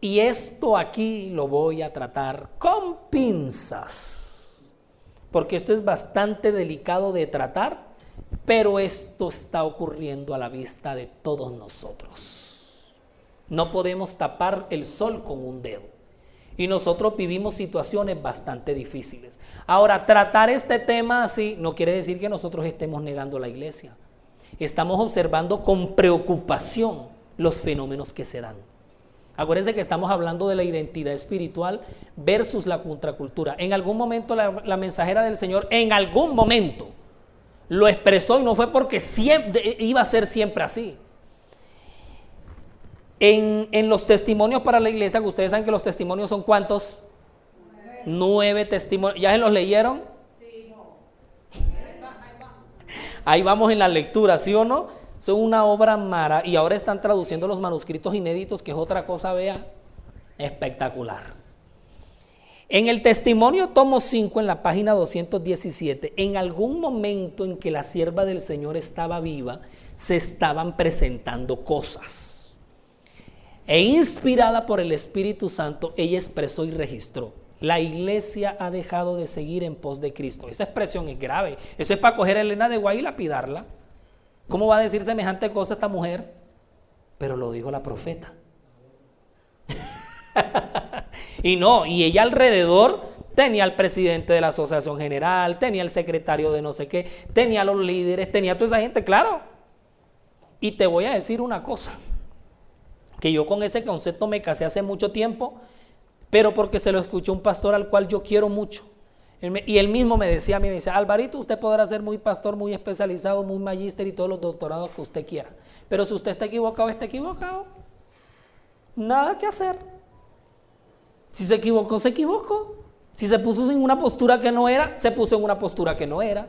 Y esto aquí lo voy a tratar con pinzas, porque esto es bastante delicado de tratar, pero esto está ocurriendo a la vista de todos nosotros. No podemos tapar el sol con un dedo. Y nosotros vivimos situaciones bastante difíciles. Ahora, tratar este tema así no quiere decir que nosotros estemos negando la iglesia. Estamos observando con preocupación los fenómenos que se dan. Acuérdense que estamos hablando de la identidad espiritual versus la contracultura. En algún momento la, la, mensajera del Señor, en algún momento, lo expresó y no fue porque siempre, iba a ser siempre así. En, los testimonios para la iglesia, que ustedes saben que los testimonios son cuántos? Nueve, testimonios. ¿Ya se los leyeron? Sí, Ahí vamos en la lectura, ¿sí o no? Son una obra mara y ahora están traduciendo los manuscritos inéditos, que es otra cosa, vea, espectacular. En el testimonio tomo 5, en la página 217, en algún momento en que la sierva del Señor estaba viva, se estaban presentando cosas. E inspirada por el Espíritu Santo, ella expresó y registró. La iglesia ha dejado de seguir en pos de Cristo. Esa expresión es grave. Eso es para coger a Elena de Guay y lapidarla. ¿Cómo va a decir semejante cosa esta mujer? Pero lo dijo la profeta. y no, y ella alrededor tenía al presidente de la Asociación General, tenía al secretario de no sé qué, tenía a los líderes, tenía a toda esa gente, claro. Y te voy a decir una cosa, que yo con ese concepto me casé hace mucho tiempo, pero porque se lo escuchó un pastor al cual yo quiero mucho. Y él mismo me decía a mí, me dice, Alvarito, usted podrá ser muy pastor, muy especializado, muy magíster y todos los doctorados que usted quiera. Pero si usted está equivocado, está equivocado. Nada que hacer. Si se equivocó, se equivocó. Si se puso en una postura que no era, se puso en una postura que no era.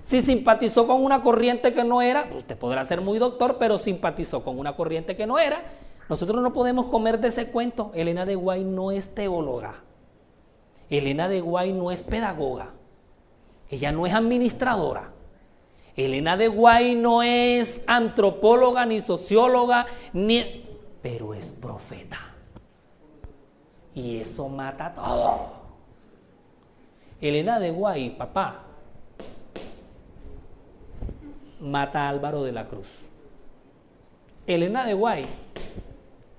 Si simpatizó con una corriente que no era, usted podrá ser muy doctor, pero simpatizó con una corriente que no era. Nosotros no podemos comer de ese cuento. Elena de Guay no es teóloga. Elena de Guay no es pedagoga. Ella no es administradora. Elena de Guay no es antropóloga ni socióloga, ni... pero es profeta. Y eso mata todo. Elena de Guay, papá, mata a Álvaro de la Cruz. Elena de Guay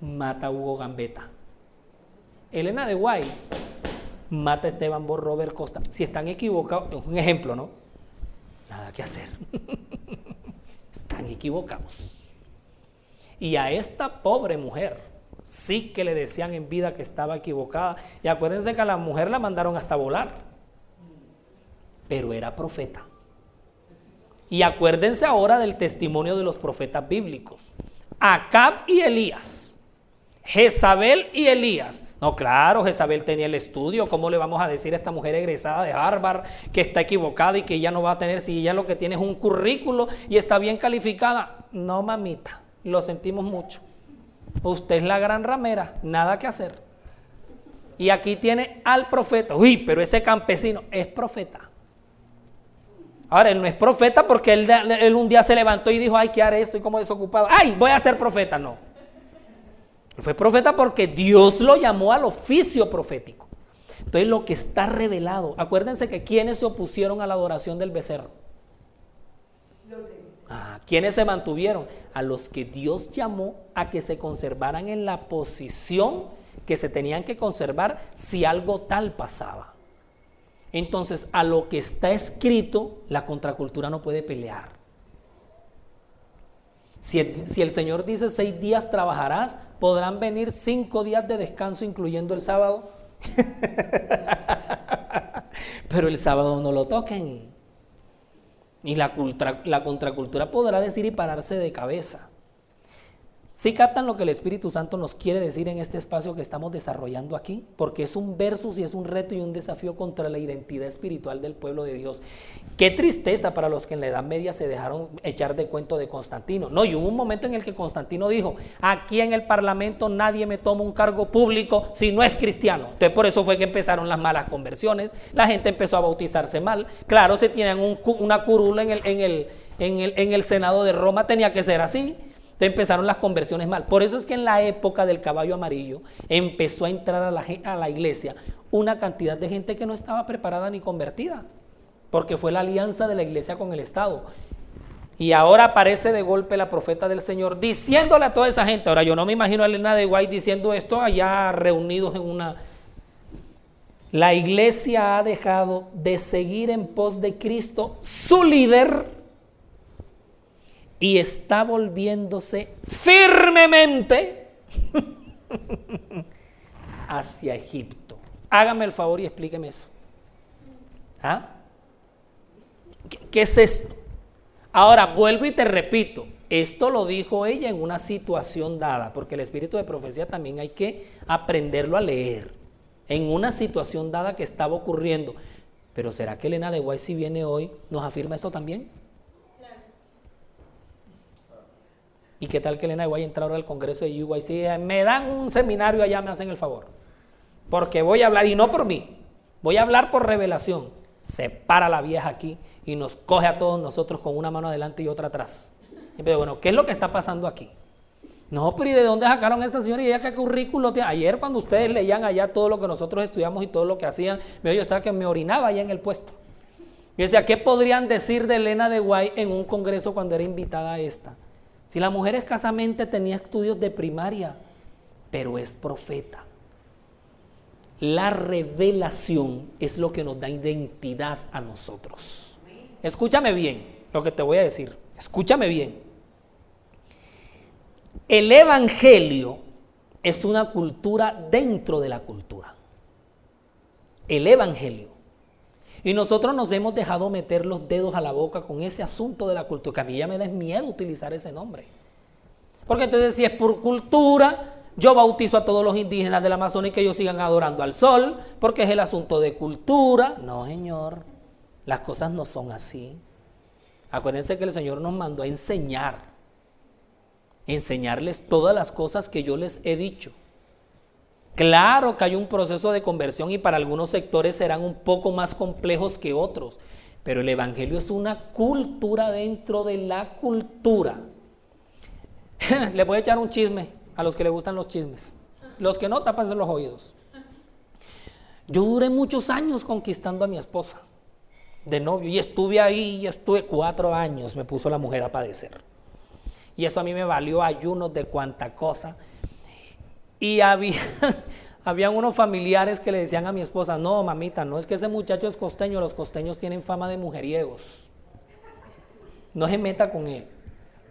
mata a Hugo Gambetta. Elena de Guay mata a Esteban Bor Robert Costa. Si están equivocados, es un ejemplo, ¿no? Nada que hacer. están equivocados. Y a esta pobre mujer sí que le decían en vida que estaba equivocada. Y acuérdense que a la mujer la mandaron hasta volar pero era profeta. Y acuérdense ahora del testimonio de los profetas bíblicos. Acab y Elías. Jezabel y Elías. No, claro, Jezabel tenía el estudio. ¿Cómo le vamos a decir a esta mujer egresada de Harvard que está equivocada y que ella no va a tener si ella lo que tiene es un currículo y está bien calificada? No, mamita, lo sentimos mucho. Usted es la gran ramera, nada que hacer. Y aquí tiene al profeta. Uy, pero ese campesino es profeta. Ahora, él no es profeta porque él, un día se levantó y dijo, ay, ¿qué haré? Estoy como desocupado. Ay, voy a ser profeta. No. Fue profeta porque Dios lo llamó al oficio profético. Entonces, lo que está revelado, acuérdense que quienes se opusieron a la adoración del becerro. Ah, ¿Quiénes se mantuvieron? A los que Dios llamó a que se conservaran en la posición que se tenían que conservar si algo tal pasaba. Entonces, a lo que está escrito, la contracultura no puede pelear. Si el, Señor dice seis días trabajarás, podrán venir cinco días de descanso, incluyendo el sábado. Pero el sábado no lo toquen. Y la, la contracultura podrá decir y pararse de cabeza. Si captan lo que el Espíritu Santo nos quiere decir en este espacio que estamos desarrollando aquí? Porque es un versus y es un reto y un desafío contra la identidad espiritual del pueblo de Dios. Qué tristeza para los que en la Edad Media se dejaron echar de cuento de Constantino. No, y hubo un momento en el que Constantino dijo, aquí en el Parlamento nadie me toma un cargo público si no es cristiano. Entonces por eso fue que empezaron las malas conversiones, la gente empezó a bautizarse mal. Claro, se tienen una curula en el, en, el, en, el, en el Senado de Roma, tenía que ser así empezaron las conversiones mal. Por eso es que en la época del caballo amarillo empezó a entrar a la, a la iglesia una cantidad de gente que no estaba preparada ni convertida, porque fue la alianza de la iglesia con el Estado. Y ahora aparece de golpe la profeta del Señor diciéndole a toda esa gente. Ahora yo no me imagino a Elena de Guay diciendo esto allá reunidos en una... La iglesia ha dejado de seguir en pos de Cristo, su líder, y está volviéndose firmemente hacia Egipto. Hágame el favor y explíqueme eso. ¿Ah? ¿Qué, es esto? Ahora, vuelvo y te repito, esto lo dijo ella en una situación dada, porque el espíritu de profecía también hay que aprenderlo a leer, en una situación dada que estaba ocurriendo. Pero ¿será que Elena de Guay si viene hoy nos afirma esto también? ¿Y qué tal que Elena voy a entrar ahora al Congreso de UYC? Me dan un seminario allá, me hacen el favor. Porque voy a hablar, y no por mí, voy a hablar por revelación. Se para la vieja aquí y nos coge a todos nosotros con una mano adelante y otra atrás. pero bueno, ¿qué es lo que está pasando aquí? No, pero ¿y de dónde sacaron esta señora? ¿Y ella qué currículo tiene? Ayer cuando ustedes leían allá todo lo que nosotros estudiamos y todo lo que hacían, yo estaba que me orinaba allá en el puesto. Y decía, ¿qué podrían decir de Elena de Guay en un congreso cuando era invitada a esta? Si la mujer escasamente tenía estudios de primaria, pero es profeta. La revelación es lo que nos da identidad a nosotros. Escúchame bien lo que te voy a decir. Escúchame bien. El Evangelio es una cultura dentro de la cultura. El Evangelio. Y nosotros nos hemos dejado meter los dedos a la boca con ese asunto de la cultura, que a mí ya me da miedo utilizar ese nombre. Porque entonces si es por cultura, yo bautizo a todos los indígenas del Amazonas y que ellos sigan adorando al sol, porque es el asunto de cultura. No, Señor, las cosas no son así. Acuérdense que el Señor nos mandó a enseñar, enseñarles todas las cosas que yo les he dicho. Claro que hay un proceso de conversión y para algunos sectores serán un poco más complejos que otros, pero el Evangelio es una cultura dentro de la cultura. Le voy a echar un chisme a los que les gustan los chismes. Los que no, tapanse los oídos. Yo duré muchos años conquistando a mi esposa de novio y estuve ahí, y estuve cuatro años, me puso la mujer a padecer. Y eso a mí me valió ayunos de cuanta cosa. Y había, habían unos familiares que le decían a mi esposa, no, mamita, no es que ese muchacho es costeño, los costeños tienen fama de mujeriegos. No se meta con él.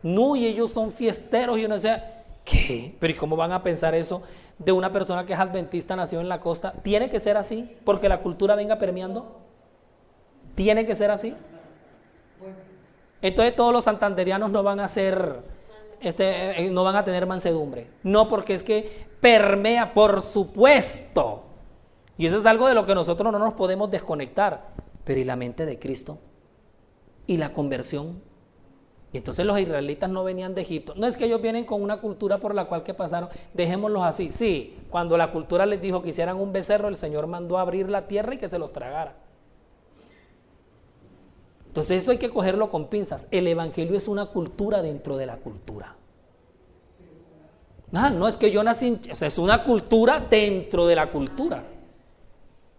No, y ellos son fiesteros y uno decía, ¿Qué? Pero ¿y cómo van a pensar eso de una persona que es adventista, nació en la costa? ¿Tiene que ser así? ¿Porque la cultura venga permeando? ¿Tiene que ser así? Entonces todos los santanderianos no van a ser, este, eh, no van a tener mansedumbre. No, porque es que permea, por supuesto. Y eso es algo de lo que nosotros no nos podemos desconectar. Pero ¿y la mente de Cristo? ¿Y la conversión? Y entonces los israelitas no venían de Egipto. No es que ellos vienen con una cultura por la cual que pasaron, dejémoslos así. Sí, cuando la cultura les dijo que hicieran un becerro, el Señor mandó a abrir la tierra y que se los tragara. Entonces eso hay que cogerlo con pinzas. El Evangelio es una cultura dentro de la cultura. Ah, no es que yo nací, o sea, es una cultura dentro de la cultura.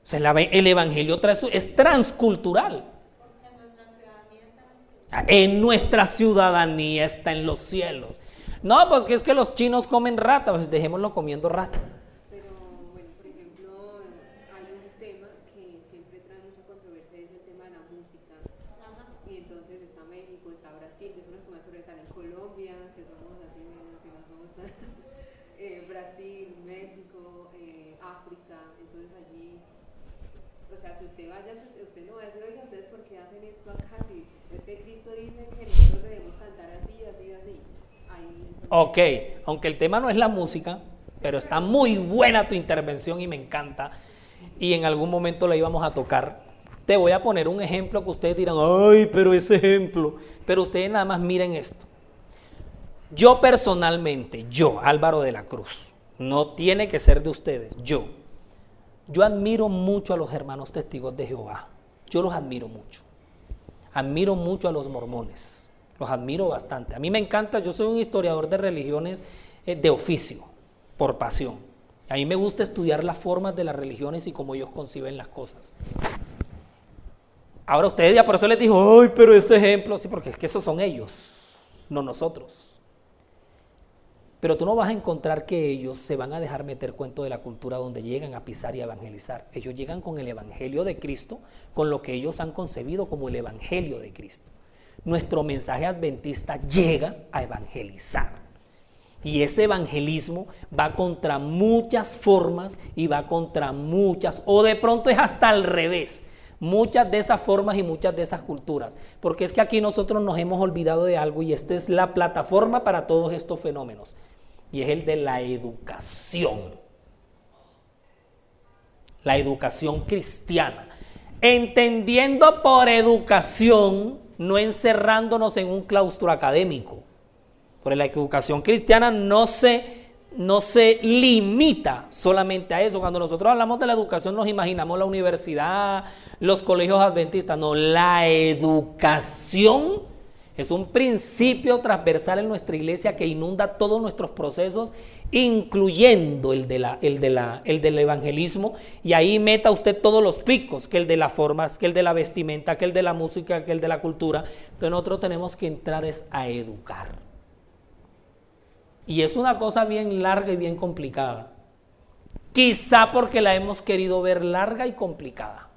O sea, el Evangelio es transcultural. En nuestra ciudadanía está en los cielos. No, pues que es que los chinos comen rata, pues dejémoslo comiendo rata. Pero, bueno, por ejemplo, hay un tema que siempre trae mucha controversia, es el tema de la música. Y entonces está México, está Brasil, que son los que más sobresalen. Colombia, que somos así, que no somos tan... eh, Brasil, México, eh, África. Entonces allí, o sea, si usted vaya, usted no va a decir, oiga, ¿ustedes por qué hacen esto acá? es que Cristo dice que nosotros debemos cantar así, así, así. Ok, aunque el tema no es la música, pero está muy buena tu intervención y me encanta. Y en algún momento la íbamos a tocar. Te voy a poner un ejemplo que ustedes dirán, ay, pero ese ejemplo. Pero ustedes nada más miren esto. Yo personalmente, yo, Álvaro de la Cruz, no tiene que ser de ustedes, yo. Yo admiro mucho a los hermanos testigos de Jehová. Yo los admiro mucho admiro mucho a los mormones, los admiro bastante. A mí me encanta, yo soy un historiador de religiones eh, de oficio, por pasión. A mí me gusta estudiar las formas de las religiones y cómo ellos conciben las cosas. Ahora ustedes ya por eso les dijo, ay, pero ese ejemplo, sí, porque es que esos son ellos, no nosotros. Pero tú no vas a encontrar que ellos se van a dejar meter cuento de la cultura donde llegan a pisar y evangelizar. Ellos llegan con el Evangelio de Cristo, con lo que ellos han concebido como el Evangelio de Cristo. Nuestro mensaje adventista llega a evangelizar. Y ese evangelismo va contra muchas formas y va contra muchas, o de pronto es hasta al revés, muchas de esas formas y muchas de esas culturas. Porque es que aquí nosotros nos hemos olvidado de algo y esta es la plataforma para todos estos fenómenos y es el de la educación. La educación cristiana. Entendiendo por educación, no encerrándonos en un claustro académico. Porque la educación cristiana no se, no se limita solamente a eso. Cuando nosotros hablamos de la educación nos imaginamos la universidad, los colegios adventistas. No, la educación Es un principio transversal en nuestra iglesia que inunda todos nuestros procesos, incluyendo el, de la, el, de la, el del evangelismo. Y ahí meta usted todos los picos, que el de las formas, que el de la vestimenta, que el de la música, que el de la cultura. Entonces nosotros tenemos que entrar es a educar. Y es una cosa bien larga y bien complicada. Quizá porque la hemos querido ver larga y complicada.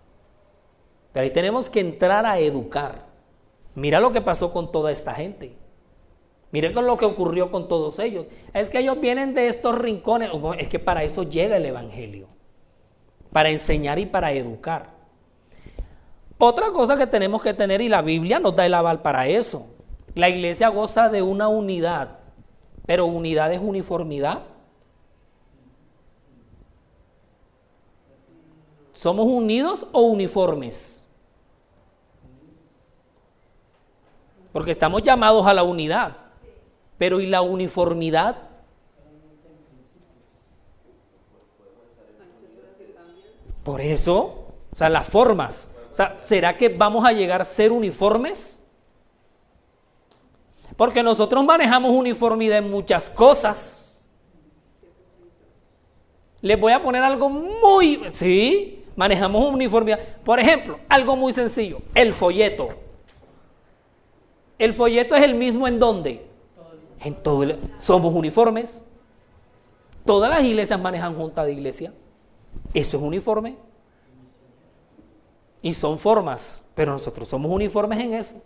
Pero ahí tenemos que entrar a educar. Mira lo que pasó con toda esta gente. Mira lo que ocurrió con todos ellos. Es que ellos vienen de estos rincones. Es que para eso llega el Evangelio. Para enseñar y para educar. Otra cosa que tenemos que tener, y la Biblia nos da el aval para eso. La iglesia goza de una unidad. Pero unidad es uniformidad. ¿Somos unidos o uniformes? Porque estamos llamados a la unidad. Pero ¿y la uniformidad? Por eso, o sea, las formas. O sea, ¿será que vamos a llegar a ser uniformes? Porque nosotros manejamos uniformidad en muchas cosas. Les voy a poner algo muy... Sí, manejamos uniformidad. Por ejemplo, algo muy sencillo, el folleto. El folleto es el mismo en dónde? En todo el, somos uniformes. Todas las iglesias manejan junta de iglesia. Eso es uniforme. Y son formas, pero nosotros somos uniformes en eso.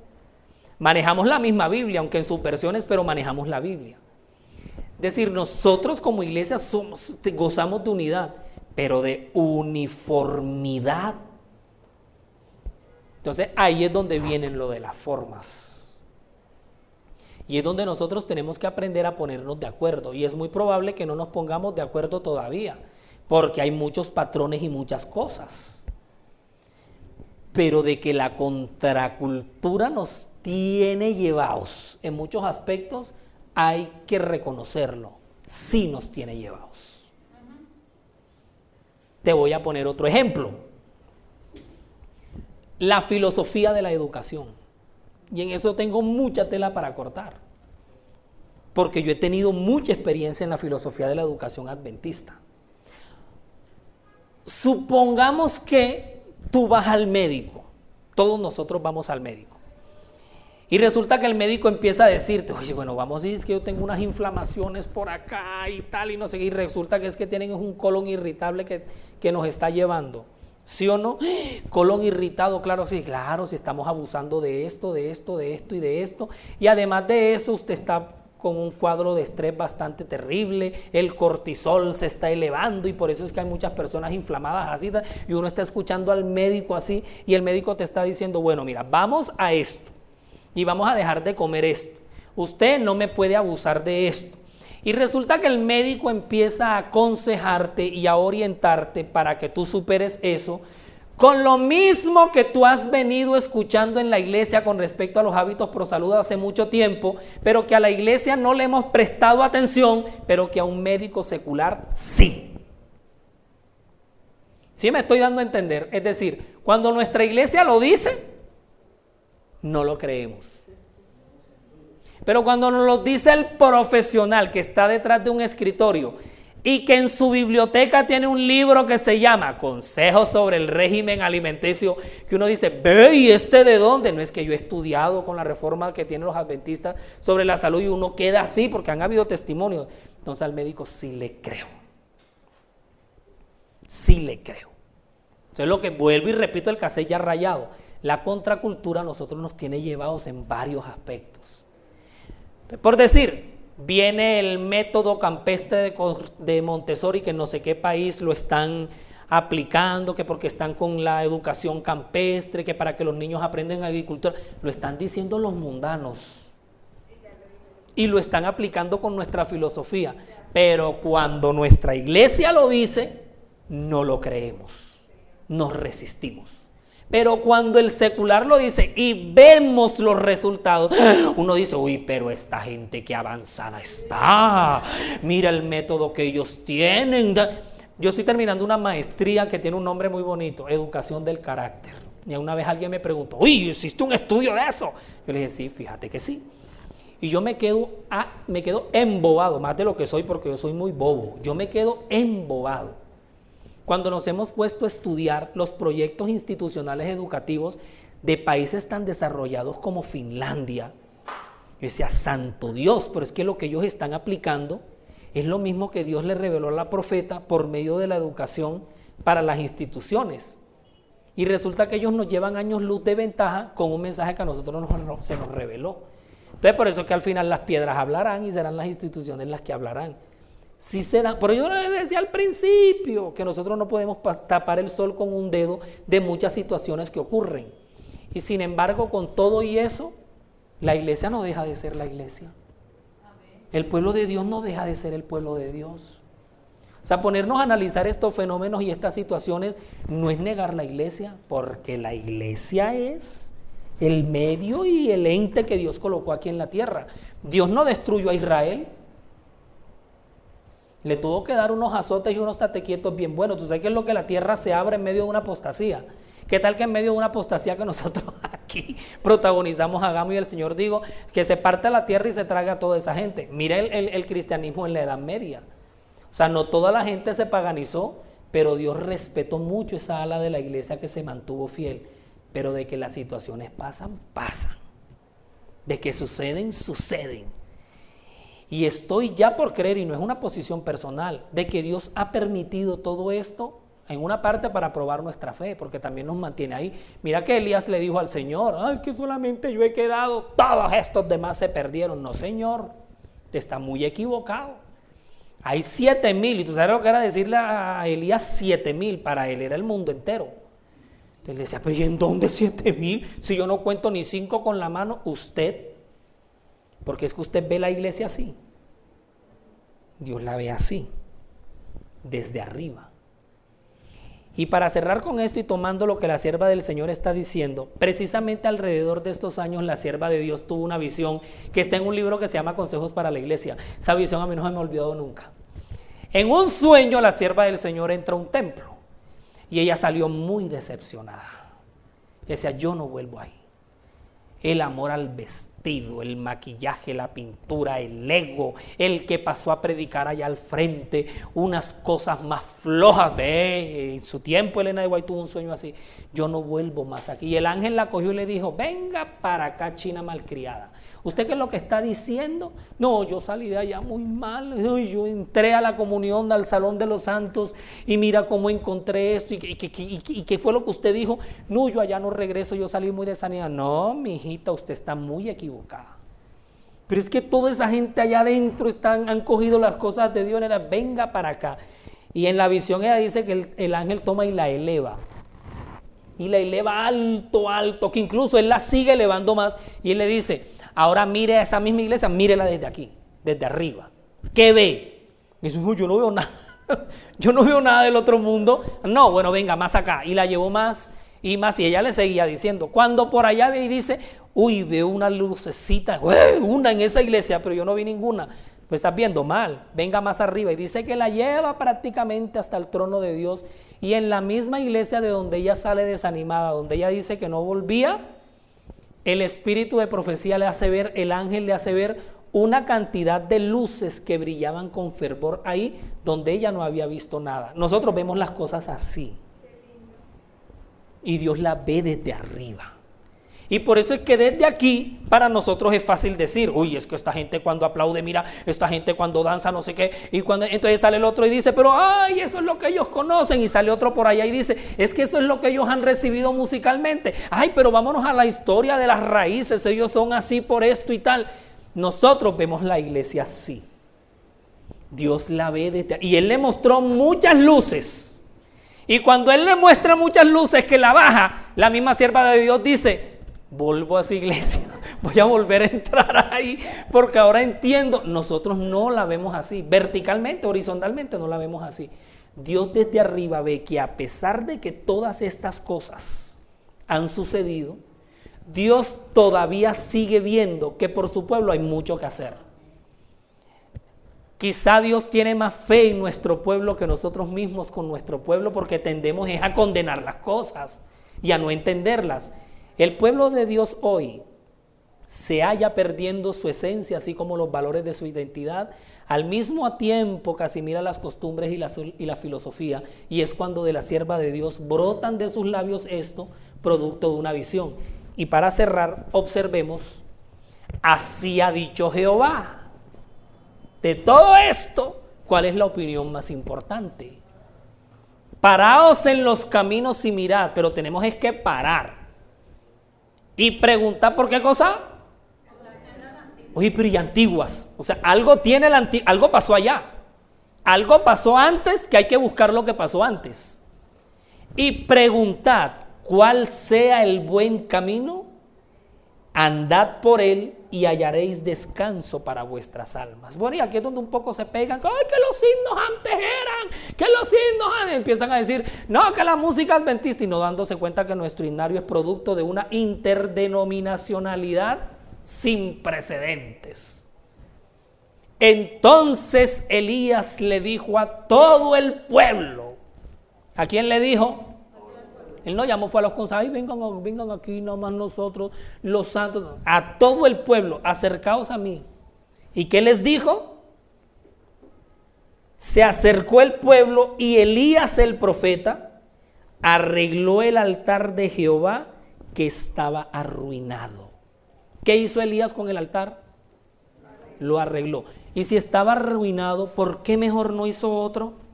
Manejamos la misma Biblia, aunque en sus versiones, pero manejamos la Biblia. Es decir, nosotros como iglesia somos, gozamos de unidad, pero de uniformidad. Entonces ahí es donde vienen lo de las formas. Y es donde nosotros tenemos que aprender a ponernos de acuerdo. Y es muy probable que no nos pongamos de acuerdo todavía, porque hay muchos patrones y muchas cosas. Pero de que la contracultura nos tiene llevados en muchos aspectos, hay que reconocerlo. Sí nos tiene llevados. Te voy a poner otro ejemplo. La filosofía de la educación. Y en eso tengo mucha tela para cortar. Porque yo he tenido mucha experiencia en la filosofía de la educación adventista. Supongamos que tú vas al médico. Todos nosotros vamos al médico. Y resulta que el médico empieza a decirte, oye, bueno, vamos a decir que yo tengo unas inflamaciones por acá y tal, y no sé, y resulta que es que tienen un colon irritable que, que nos está llevando. ¿Sí o no? Colon irritado, claro, sí, claro, si estamos abusando de esto, de esto, de esto y de esto. Y además de eso, usted está con un cuadro de estrés bastante terrible, el cortisol se está elevando y por eso es que hay muchas personas inflamadas así y uno está escuchando al médico así y el médico te está diciendo, bueno, mira, vamos a esto y vamos a dejar de comer esto. Usted no me puede abusar de esto. Y resulta que el médico empieza a aconsejarte y a orientarte para que tú superes eso con lo mismo que tú has venido escuchando en la iglesia con respecto a los hábitos pro salud hace mucho tiempo, pero que a la iglesia no le hemos prestado atención, pero que a un médico secular sí. ¿Sí me estoy dando a entender? Es decir, cuando nuestra iglesia lo dice, no lo creemos. Pero cuando nos lo dice el profesional que está detrás de un escritorio y que en su biblioteca tiene un libro que se llama Consejos sobre el régimen alimenticio, que uno dice, ve, ¿y este de dónde? No es que yo he estudiado con la reforma que tienen los adventistas sobre la salud y uno queda así porque han habido testimonios. Entonces al médico sí le creo. Sí le creo. Entonces lo que vuelvo y repito el cassette ya rayado. La contracultura a nosotros nos tiene llevados en varios aspectos. Por decir, viene el método campestre de, Montessori, que no sé qué país lo están aplicando, que porque están con la educación campestre, que para que los niños aprendan agricultura, lo están diciendo los mundanos. Y lo están aplicando con nuestra filosofía. Pero cuando nuestra iglesia lo dice, no lo creemos. Nos resistimos. Pero cuando el secular lo dice y vemos los resultados, uno dice, uy, pero esta gente que avanzada está. Mira el método que ellos tienen. Yo estoy terminando una maestría que tiene un nombre muy bonito, educación del carácter. Y una vez alguien me preguntó, uy, ¿hiciste un estudio de eso? Yo le dije, sí, fíjate que sí. Y yo me quedo, me quedo embobado, más de lo que soy porque yo soy muy bobo. Yo me quedo embobado. Cuando nos hemos puesto a estudiar los proyectos institucionales educativos de países tan desarrollados como Finlandia, yo decía, santo Dios, pero es que lo que ellos están aplicando es lo mismo que Dios le reveló a la profeta por medio de la educación para las instituciones. Y resulta que ellos nos llevan años luz de ventaja con un mensaje que a nosotros se nos reveló. Entonces por eso es que al final las piedras hablarán y serán las instituciones las que hablarán. Sí serán, pero yo les decía al principio que nosotros no podemos tapar el sol con un dedo de muchas situaciones que ocurren. Y sin embargo, con todo y eso, la iglesia no deja de ser la iglesia. El pueblo de Dios no deja de ser el pueblo de Dios. O sea, ponernos a analizar estos fenómenos y estas situaciones no es negar la iglesia, porque la iglesia es el medio y el ente que Dios colocó aquí en la tierra. Dios no destruyó a Israel. Le tuvo que dar unos azotes y unos tatequietos bien buenos. Tú sabes que es lo que la tierra se abre en medio de una apostasía. ¿Qué tal que en medio de una apostasía que nosotros aquí protagonizamos, hagamos y el Señor digo que se parte la tierra y se traga a toda esa gente? Mira el, cristianismo en la Edad Media. O sea, no toda la gente se paganizó, pero Dios respetó mucho esa ala de la iglesia que se mantuvo fiel. Pero de que las situaciones pasan, pasan. De que suceden, suceden. Y estoy ya por creer, y no es una posición personal, de que Dios ha permitido todo esto en una parte para probar nuestra fe, porque también nos mantiene ahí. Mira que Elías le dijo al Señor, Ay, es que solamente yo he quedado, todos estos demás se perdieron. No, Señor, te está muy equivocado. Hay siete mil, y tú sabes lo que era decirle a Elías siete mil, para él era el mundo entero. Entonces él decía, pero ¿y en dónde siete mil? Si yo no cuento ni cinco con la mano, usted, porque es que usted ve la iglesia así. Dios la ve así, desde arriba. Y para cerrar con esto y tomando lo que la sierva del Señor está diciendo, precisamente alrededor de estos años la sierva de Dios tuvo una visión que está en un libro que se llama Consejos para la Iglesia. Esa visión a mí no se me ha olvidado nunca. En un sueño la sierva del Señor entra a un templo y ella salió muy decepcionada. Decía, yo no vuelvo ahí. El amor al vestido el maquillaje, la pintura, el ego, el que pasó a predicar allá al frente, unas cosas más flojas. Ve, en su tiempo Elena de Guay tuvo un sueño así. Yo no vuelvo más aquí. Y el ángel la cogió y le dijo, venga para acá, China malcriada. ¿Usted qué es lo que está diciendo? No, yo salí de allá muy mal. Yo entré a la comunión al Salón de los Santos y mira cómo encontré esto. ¿Y, qué fue lo que usted dijo? No, yo allá no regreso, yo salí muy desanimada. No, mi hijita, usted está muy equivocada. Pero es que toda esa gente allá adentro están, han cogido las cosas de Dios. Venga para acá. Y en la visión ella dice que el, el ángel toma y la eleva y la eleva alto, alto, que incluso él la sigue elevando más y él le dice, Ahora mire a esa misma iglesia, mírela desde aquí, desde arriba. ¿Qué ve? dice, yo no veo nada. yo no veo nada del otro mundo. No, bueno, venga, más acá. Y la llevó más y más. Y ella le seguía diciendo, cuando por allá ve y dice, uy, veo una lucecita, una en esa iglesia, pero yo no vi ninguna. Pues estás viendo mal, venga más arriba. Y dice que la lleva prácticamente hasta el trono de Dios. Y en la misma iglesia de donde ella sale desanimada, donde ella dice que no volvía, el espíritu de profecía le hace ver, el ángel le hace ver una cantidad de luces que brillaban con fervor ahí donde ella no había visto nada. Nosotros vemos las cosas así. Y Dios la ve desde arriba. Y por eso es que desde aquí para nosotros es fácil decir, uy, es que esta gente cuando aplaude, mira, esta gente cuando danza, no sé qué, y cuando entonces sale el otro y dice, pero ay, eso es lo que ellos conocen, y sale otro por allá y dice, es que eso es lo que ellos han recibido musicalmente. Ay, pero vámonos a la historia de las raíces, ellos son así por esto y tal. Nosotros vemos la iglesia así. Dios la ve desde y él le mostró muchas luces. Y cuando él le muestra muchas luces que la baja, la misma sierva de Dios dice, vuelvo a esa iglesia, voy a volver a entrar ahí, porque ahora entiendo, nosotros no la vemos así, verticalmente, horizontalmente no la vemos así. Dios desde arriba ve que a pesar de que todas estas cosas han sucedido, Dios todavía sigue viendo que por su pueblo hay mucho que hacer. Quizá Dios tiene más fe en nuestro pueblo que nosotros mismos con nuestro pueblo porque tendemos a condenar las cosas. y a no entenderlas. El pueblo de Dios hoy se halla perdiendo su esencia, así como los valores de su identidad, al mismo tiempo que asimila las costumbres y la, y la filosofía, y es cuando de la sierva de Dios brotan de sus labios esto, producto de una visión. Y para cerrar, observemos, así ha dicho Jehová. De todo esto, ¿cuál es la opinión más importante? Paraos en los caminos y mirad, pero tenemos es que parar. Y preguntar por qué cosa. Oye, pero y antiguas. O sea, algo tiene el algo pasó allá. Algo pasó antes que hay que buscar lo que pasó antes. Y preguntad cuál sea el buen camino, andad por él y hallaréis descanso para vuestras almas. Bueno, y aquí es donde un poco se pegan, ¡ay, que los himnos antes eran! ¡Que los himnos antes! Empiezan a decir, no, que la música adventista, y no dándose cuenta que nuestro himnario es producto de una interdenominacionalidad sin precedentes. Entonces Elías le dijo a todo el pueblo, ¿a quién le dijo? Él no llamó, fue a los consejos, vengan, vengan aquí nomás nosotros, los santos, a todo el pueblo, acercaos a mí. ¿Y qué les dijo? Se acercó el pueblo y Elías el profeta arregló el altar de Jehová que estaba arruinado. ¿Qué hizo Elías con el altar? Lo arregló. Y si estaba arruinado, ¿por qué mejor no hizo otro?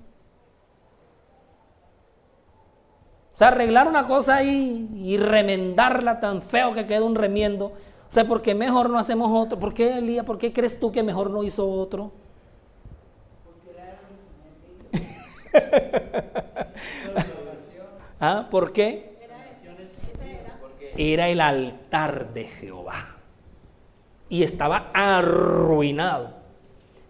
O sea, arreglar una cosa ahí y remendarla tan feo que queda un remiendo. O sea, ¿por qué mejor no hacemos otro? ¿Por qué, Elías? ¿Por qué crees tú que mejor no hizo otro? ¿Ah? ¿Por qué? Era el altar de Jehová. Y estaba arruinado.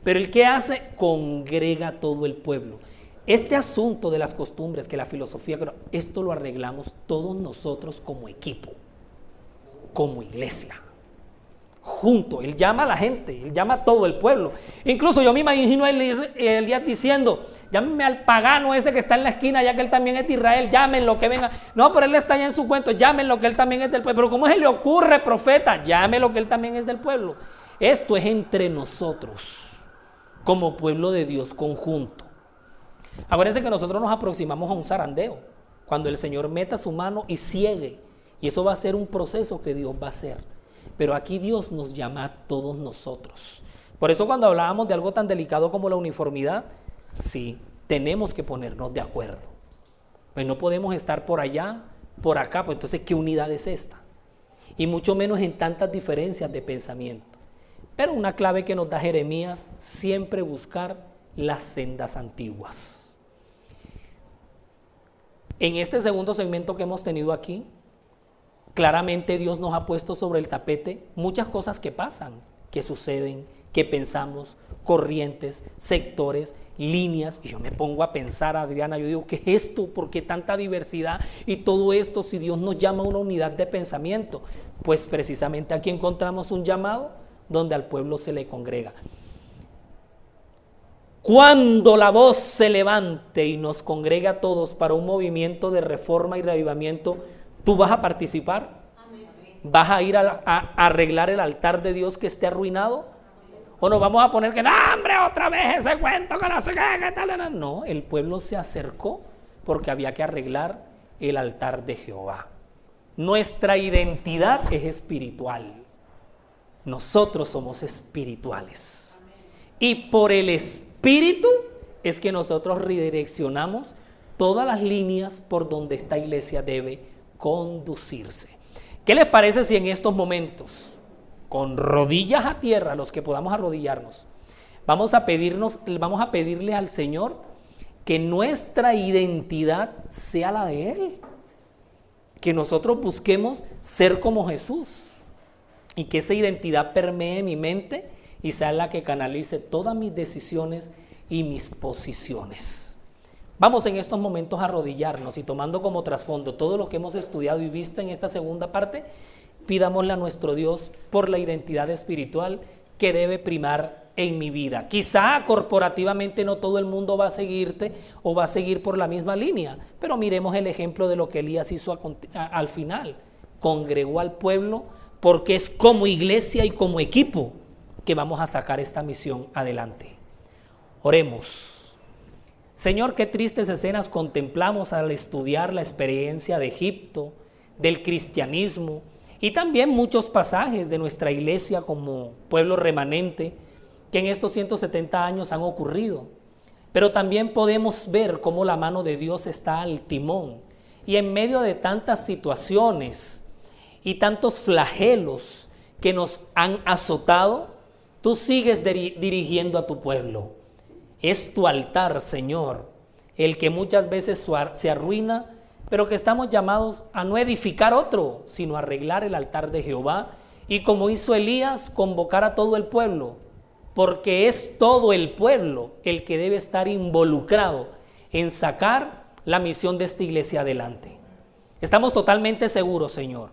Pero el que hace, congrega todo el pueblo. Este asunto de las costumbres, que la filosofía, esto lo arreglamos todos nosotros como equipo, como iglesia. Junto, él llama a la gente, él llama a todo el pueblo. Incluso yo me imagino a día diciendo, llámeme al pagano ese que está en la esquina, ya que él también es de Israel, llámenlo que venga. No, pero él está allá en su cuento, llámenlo que él también es del pueblo. Pero ¿cómo se le ocurre, profeta? Llámelo que él también es del pueblo. Esto es entre nosotros, como pueblo de Dios conjunto. Acuérdense que nosotros nos aproximamos a un zarandeo, cuando el Señor meta su mano y ciegue. Y eso va a ser un proceso que Dios va a hacer. Pero aquí Dios nos llama a todos nosotros. Por eso cuando hablábamos de algo tan delicado como la uniformidad, sí, tenemos que ponernos de acuerdo. Pues no podemos estar por allá, por acá, pues entonces, ¿qué unidad es esta? Y mucho menos en tantas diferencias de pensamiento. Pero una clave que nos da Jeremías, siempre buscar las sendas antiguas. En este segundo segmento que hemos tenido aquí, claramente Dios nos ha puesto sobre el tapete muchas cosas que pasan, que suceden, que pensamos, corrientes, sectores, líneas. Y yo me pongo a pensar, Adriana, yo digo, ¿qué es esto? ¿Por qué tanta diversidad? Y todo esto, si Dios nos llama a una unidad de pensamiento, pues precisamente aquí encontramos un llamado donde al pueblo se le congrega. Cuando la voz se levante y nos congrega a todos para un movimiento de reforma y reavivamiento, ¿tú vas a participar? ¿Vas a ir a, arreglar el altar de Dios que esté arruinado? ¿O nos vamos a poner que, no, hombre, otra vez ese cuento que no sé qué? No, el pueblo se acercó porque había que arreglar el altar de Jehová. Nuestra identidad es espiritual. Nosotros somos espirituales. Y por el Espíritu espíritu es que nosotros redireccionamos todas las líneas por donde esta iglesia debe conducirse. ¿Qué les parece si en estos momentos, con rodillas a tierra, los que podamos arrodillarnos, vamos a pedirnos, vamos a pedirle al Señor que nuestra identidad sea la de Él? Que nosotros busquemos ser como Jesús y que esa identidad permee mi mente y sea la que canalice todas mis decisiones y mis posiciones. Vamos en estos momentos a arrodillarnos y tomando como trasfondo todo lo que hemos estudiado y visto en esta segunda parte, pidámosle a nuestro Dios por la identidad espiritual que debe primar en mi vida. Quizá corporativamente no todo el mundo va a seguirte o va a seguir por la misma línea, pero miremos el ejemplo de lo que Elías hizo al final. Congregó al pueblo porque es como iglesia y como equipo que vamos a sacar esta misión adelante. Oremos. Señor, qué tristes escenas contemplamos al estudiar la experiencia de Egipto, del cristianismo y también muchos pasajes de nuestra iglesia como pueblo remanente que en estos 170 años han ocurrido. Pero también podemos ver cómo la mano de Dios está al timón y en medio de tantas situaciones y tantos flagelos que nos han azotado, tú sigues dirigiendo a tu pueblo. Es tu altar, Señor, el que muchas veces se arruina, pero que estamos llamados a no edificar otro, sino arreglar el altar de Jehová y como hizo Elías, convocar a todo el pueblo porque es todo el pueblo el que debe estar involucrado en sacar la misión de esta iglesia adelante. Estamos totalmente seguros, Señor,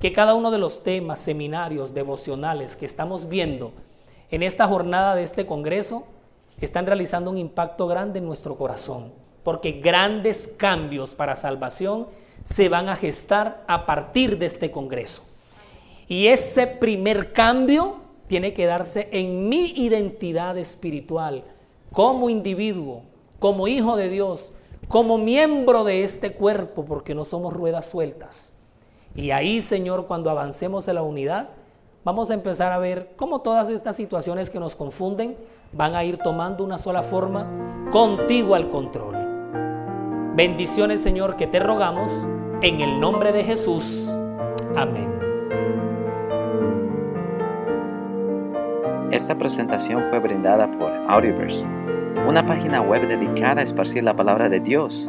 que cada uno de los temas, seminarios, devocionales que estamos viendo en esta jornada de este Congreso están realizando un impacto grande en nuestro corazón, porque grandes cambios para salvación se van a gestar a partir de este Congreso. Y ese primer cambio tiene que darse en mi identidad espiritual, como individuo, como hijo de Dios, como miembro de este cuerpo, porque no somos ruedas sueltas. Y ahí, Señor, cuando avancemos en la unidad, vamos a empezar a ver cómo todas estas situaciones que nos confunden van a ir tomando una sola forma contigo al control. Bendiciones, Señor, que te rogamos en el nombre de Jesús. Amén. Esta presentación fue brindada por Audioverse, una página web dedicada a esparcir la palabra de Dios